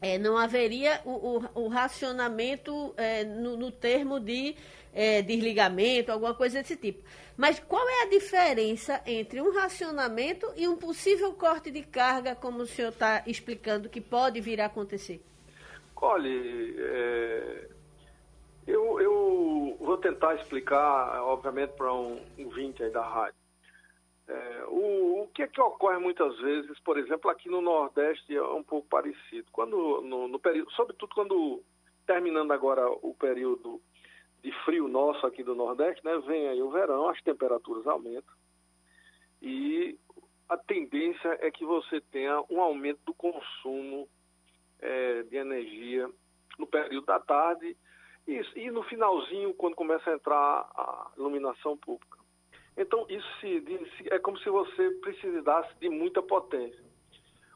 Speaker 4: é, não haveria o, o, o racionamento é, no, no, termo de é, desligamento, alguma coisa desse tipo. Mas qual é a diferença entre um racionamento e um possível corte de carga, como o senhor está explicando, que pode vir a acontecer?
Speaker 7: Olhe, é, eu, eu, vou tentar explicar, obviamente, para um ouvinte aí da rádio. É, o, o que é que ocorre muitas vezes, por exemplo, aqui no Nordeste é um pouco parecido. Quando, no, no período, sobretudo quando terminando agora o período de frio nosso aqui do Nordeste, né, vem aí o verão, as temperaturas aumentam e a tendência é que você tenha um aumento do consumo é, de energia no período da tarde e, e no finalzinho, quando começa a entrar a iluminação pública. Então, isso se, é como se você precisasse de muita potência.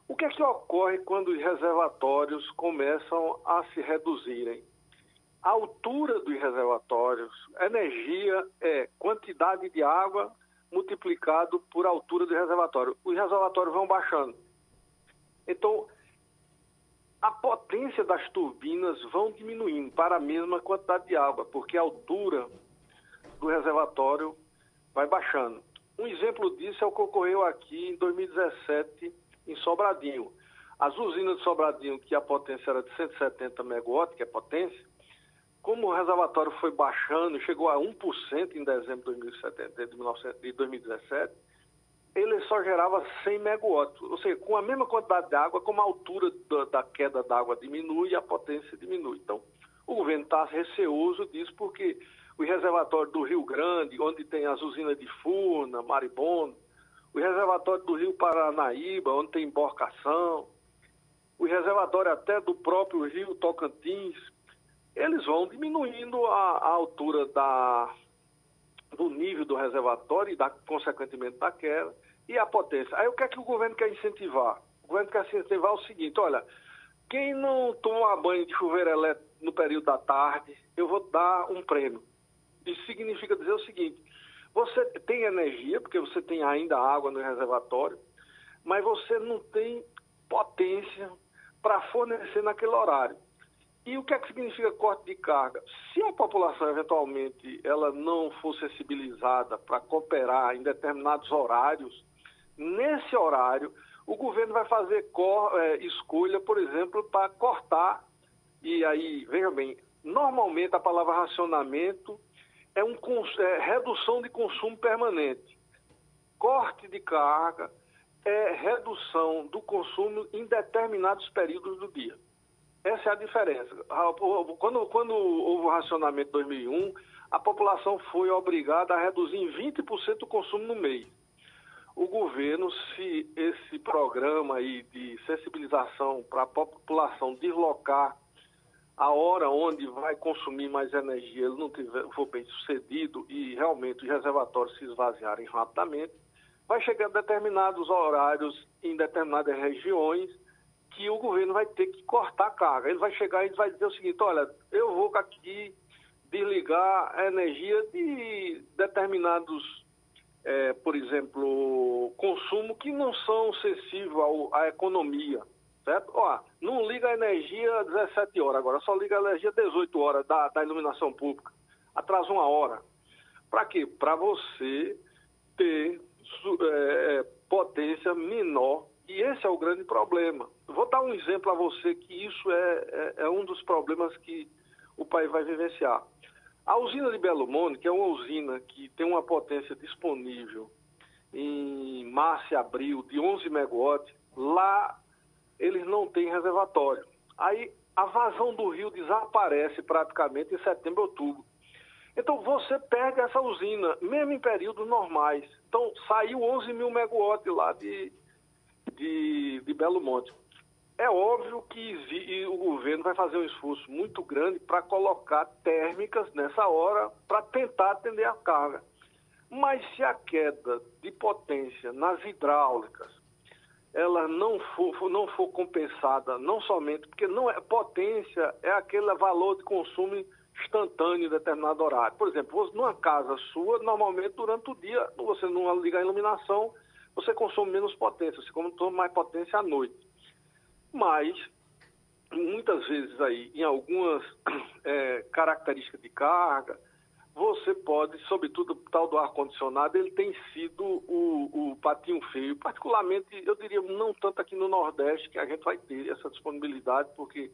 Speaker 7: O que é que ocorre quando os reservatórios começam a se reduzirem? A altura dos reservatórios, energia é quantidade de água multiplicado por altura do reservatório. Os reservatórios vão baixando. Então, a potência das turbinas vão diminuindo para a mesma quantidade de água, porque a altura do reservatório vai baixando. Um exemplo disso é o que ocorreu aqui em 2017 em Sobradinho. As usinas de Sobradinho, que a potência era de 170 megawatts, que é potência, como o reservatório foi baixando, chegou a 1% em dezembro de 2017, ele só gerava 100 megawatts. Ou seja, com a mesma quantidade de água, como a altura da, da queda d'água diminui, a potência diminui. Então, o governo está receoso disso porque o reservatório do Rio Grande, onde tem as usinas de Furna, Maribondo, o reservatório do Rio Paranaíba, onde tem embarcação, o reservatório até do próprio Rio Tocantins, eles vão diminuindo a, a altura da, do nível do reservatório e, da, consequentemente, da queda e a potência. Aí o que é que o governo quer incentivar? O governo quer incentivar o seguinte, olha, quem não toma banho de chuveiro elétrico no período da tarde, eu vou dar um prêmio. Isso significa dizer o seguinte: você tem energia, porque você tem ainda água no reservatório, mas você não tem potência para fornecer naquele horário. E o que é que significa corte de carga? Se a população eventualmente ela não for sensibilizada para cooperar em determinados horários, nesse horário o governo vai fazer é, escolha, por exemplo, para cortar. E aí, veja bem, normalmente a palavra racionamento é, um, é redução de consumo permanente. Corte de carga é redução do consumo em determinados períodos do dia. Essa é a diferença. Quando, quando houve o racionamento em 2001, a população foi obrigada a reduzir em 20% o consumo no mês. O governo, se esse programa aí de sensibilização para a população deslocar a hora onde vai consumir mais energia ele não tiver, for bem sucedido e realmente os reservatórios se esvaziarem rapidamente, vai chegar a determinados horários em determinadas regiões que o governo vai ter que cortar a carga. Ele vai chegar e vai dizer o seguinte, olha, eu vou aqui desligar a energia de determinados, é, por exemplo, consumo que não são sensíveis à economia certo? Ó, não liga a energia 17 horas agora, só liga a energia 18 horas da, da iluminação pública. Atrasa uma hora. Para quê? Para você ter é, é, potência menor. E esse é o grande problema. Vou dar um exemplo a você que isso é, é, é um dos problemas que o país vai vivenciar. A usina de Belo Monte, que é uma usina que tem uma potência disponível em março e abril de 11 megawatts, lá eles não têm reservatório. Aí a vazão do rio desaparece praticamente em setembro, outubro. Então você pega essa usina, mesmo em períodos normais. Então saiu 11 mil megawatts lá de, de, de Belo Monte. É óbvio que o governo vai fazer um esforço muito grande para colocar térmicas nessa hora para tentar atender a carga. Mas se a queda de potência nas hidráulicas, ela não for, não for compensada, não somente, porque não é potência, é aquele valor de consumo instantâneo em determinado horário. Por exemplo, numa casa sua, normalmente durante o dia, você não liga a iluminação, você consome menos potência, você consome mais potência à noite. Mas, muitas vezes aí, em algumas é, características de carga, você pode, sobretudo o tal do ar-condicionado, ele tem sido o, o, patinho feio. Particularmente, eu diria, não tanto aqui no Nordeste, que a gente vai ter essa disponibilidade, porque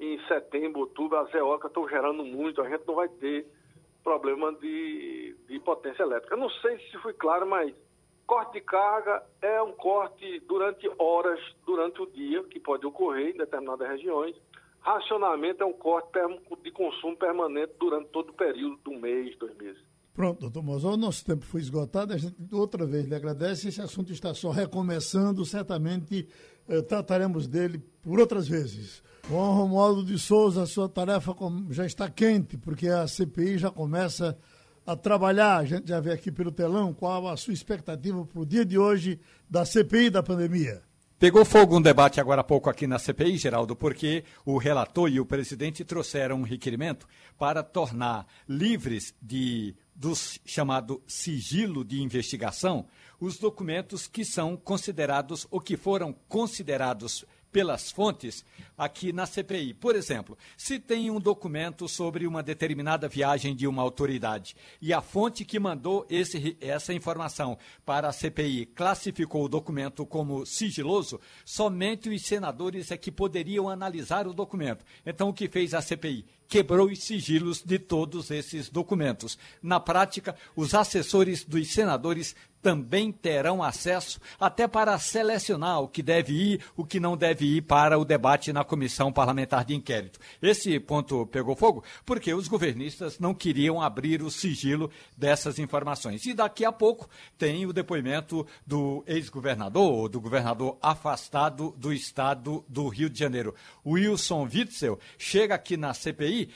Speaker 7: em setembro, outubro, as eólicas estão gerando muito, a gente não vai ter problema de, de potência elétrica. Não sei se foi claro, mas corte de carga é um corte durante horas, durante o dia, que pode ocorrer em determinadas regiões Racionamento é um corte de consumo permanente durante todo o período do mês, dois meses.
Speaker 2: Pronto, doutor Mozão, o nosso tempo foi esgotado, a gente outra vez lhe agradece, esse assunto está só recomeçando, certamente eh, trataremos dele por outras vezes. Bom, Romualdo de Souza, a sua tarefa já está quente, porque a CPI já começa a trabalhar, a gente já vê aqui pelo telão, qual a sua expectativa para o dia de hoje da CPI da pandemia?
Speaker 3: Pegou fogo um debate agora há pouco aqui na CPI, Geraldo, porque o relator e o presidente trouxeram um requerimento para tornar livres de do chamado sigilo de investigação os documentos que são considerados ou que foram considerados pelas fontes aqui na CPI. Por exemplo, se tem um documento sobre uma determinada viagem de uma autoridade e a fonte que mandou esse, essa informação para a CPI classificou o documento como sigiloso, somente os senadores é que poderiam analisar o documento. Então, o que fez a CPI? quebrou os sigilos de todos esses documentos. Na prática, os assessores dos senadores também terão acesso até para selecionar o que deve ir, o que não deve ir para o debate na comissão parlamentar de inquérito. Esse ponto pegou fogo porque os governistas não queriam abrir o sigilo dessas informações. E daqui a pouco tem o depoimento do ex-governador, ou do governador afastado do estado do Rio de Janeiro. Wilson Witzel chega aqui na CPI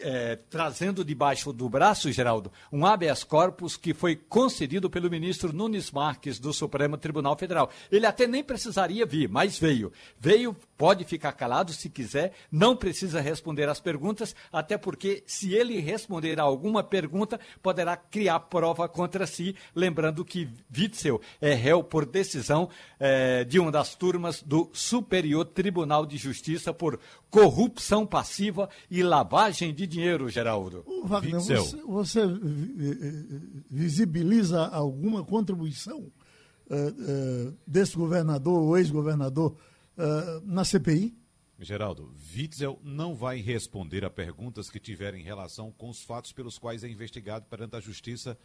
Speaker 3: é, trazendo debaixo do braço, Geraldo, um habeas corpus que foi concedido pelo ministro Nunes Marques do Supremo Tribunal Federal. Ele até nem precisaria vir, mas veio. Veio, pode ficar calado se quiser, não precisa responder às perguntas, até porque se ele responder a alguma pergunta, poderá criar prova contra si, lembrando que Witzel é réu por decisão é, de uma das turmas do Superior Tribunal de Justiça por corrupção passiva e lavagem de dinheiro, Geraldo.
Speaker 2: Wagner, você, você, visibiliza alguma contribuição uh, uh, desse governador ou ex-governador uh, na CPI?
Speaker 5: Geraldo, Witzel não vai responder a perguntas que tiverem relação com os fatos pelos quais é investigado perante a Justiça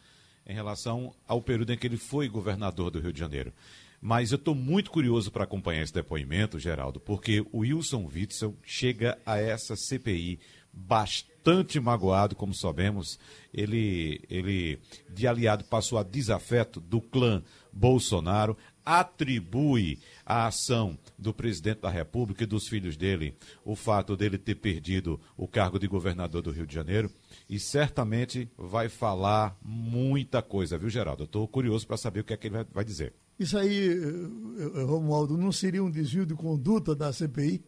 Speaker 5: em relação ao período em que ele foi governador do Rio de Janeiro. Mas eu estou muito curioso para acompanhar esse depoimento, Geraldo, porque o Wilson Witzel chega a essa CPI bastante magoado, como sabemos. Ele, ele, de aliado, passou a desafeto do clã Bolsonaro, atribui a ação do presidente da República e dos filhos dele o fato dele ter perdido o cargo de governador do Rio de Janeiro e certamente vai falar muita coisa, viu, Geraldo? Estou curioso para saber o que é que ele vai dizer.
Speaker 2: Isso aí, eh, Romualdo, não seria um desvio de conduta da CPI?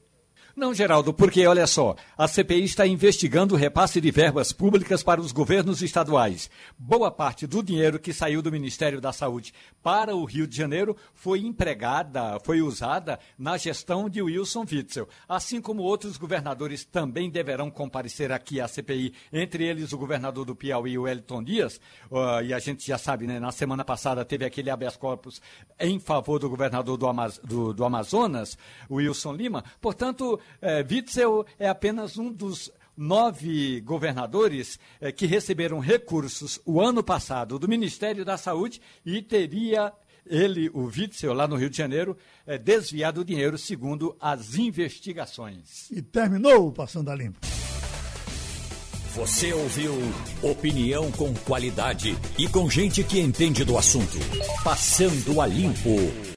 Speaker 3: Não, Geraldo, porque olha só, a CPI está investigando o repasse de verbas públicas para os governos estaduais. Boa parte do dinheiro que saiu do Ministério da Saúde para o Rio de Janeiro foi empregada, foi usada na gestão de Wilson Witzel. Assim como outros governadores também deverão comparecer aqui à CPI, entre eles o governador do Piauí, o Elton Dias, uh, e a gente já sabe, né, na semana passada teve aquele habeas corpus em favor do governador do, Amaz do, do Amazonas, Wilson Lima. Portanto, é, Witzel é apenas um dos nove governadores é, que receberam recursos o ano passado do Ministério da Saúde e teria ele, o Witzel, lá no Rio de Janeiro, é, desviado o dinheiro segundo as investigações.
Speaker 2: E terminou o Passando a Limpo.
Speaker 1: Você ouviu opinião com qualidade e com gente que entende do assunto. Passando a Limpo.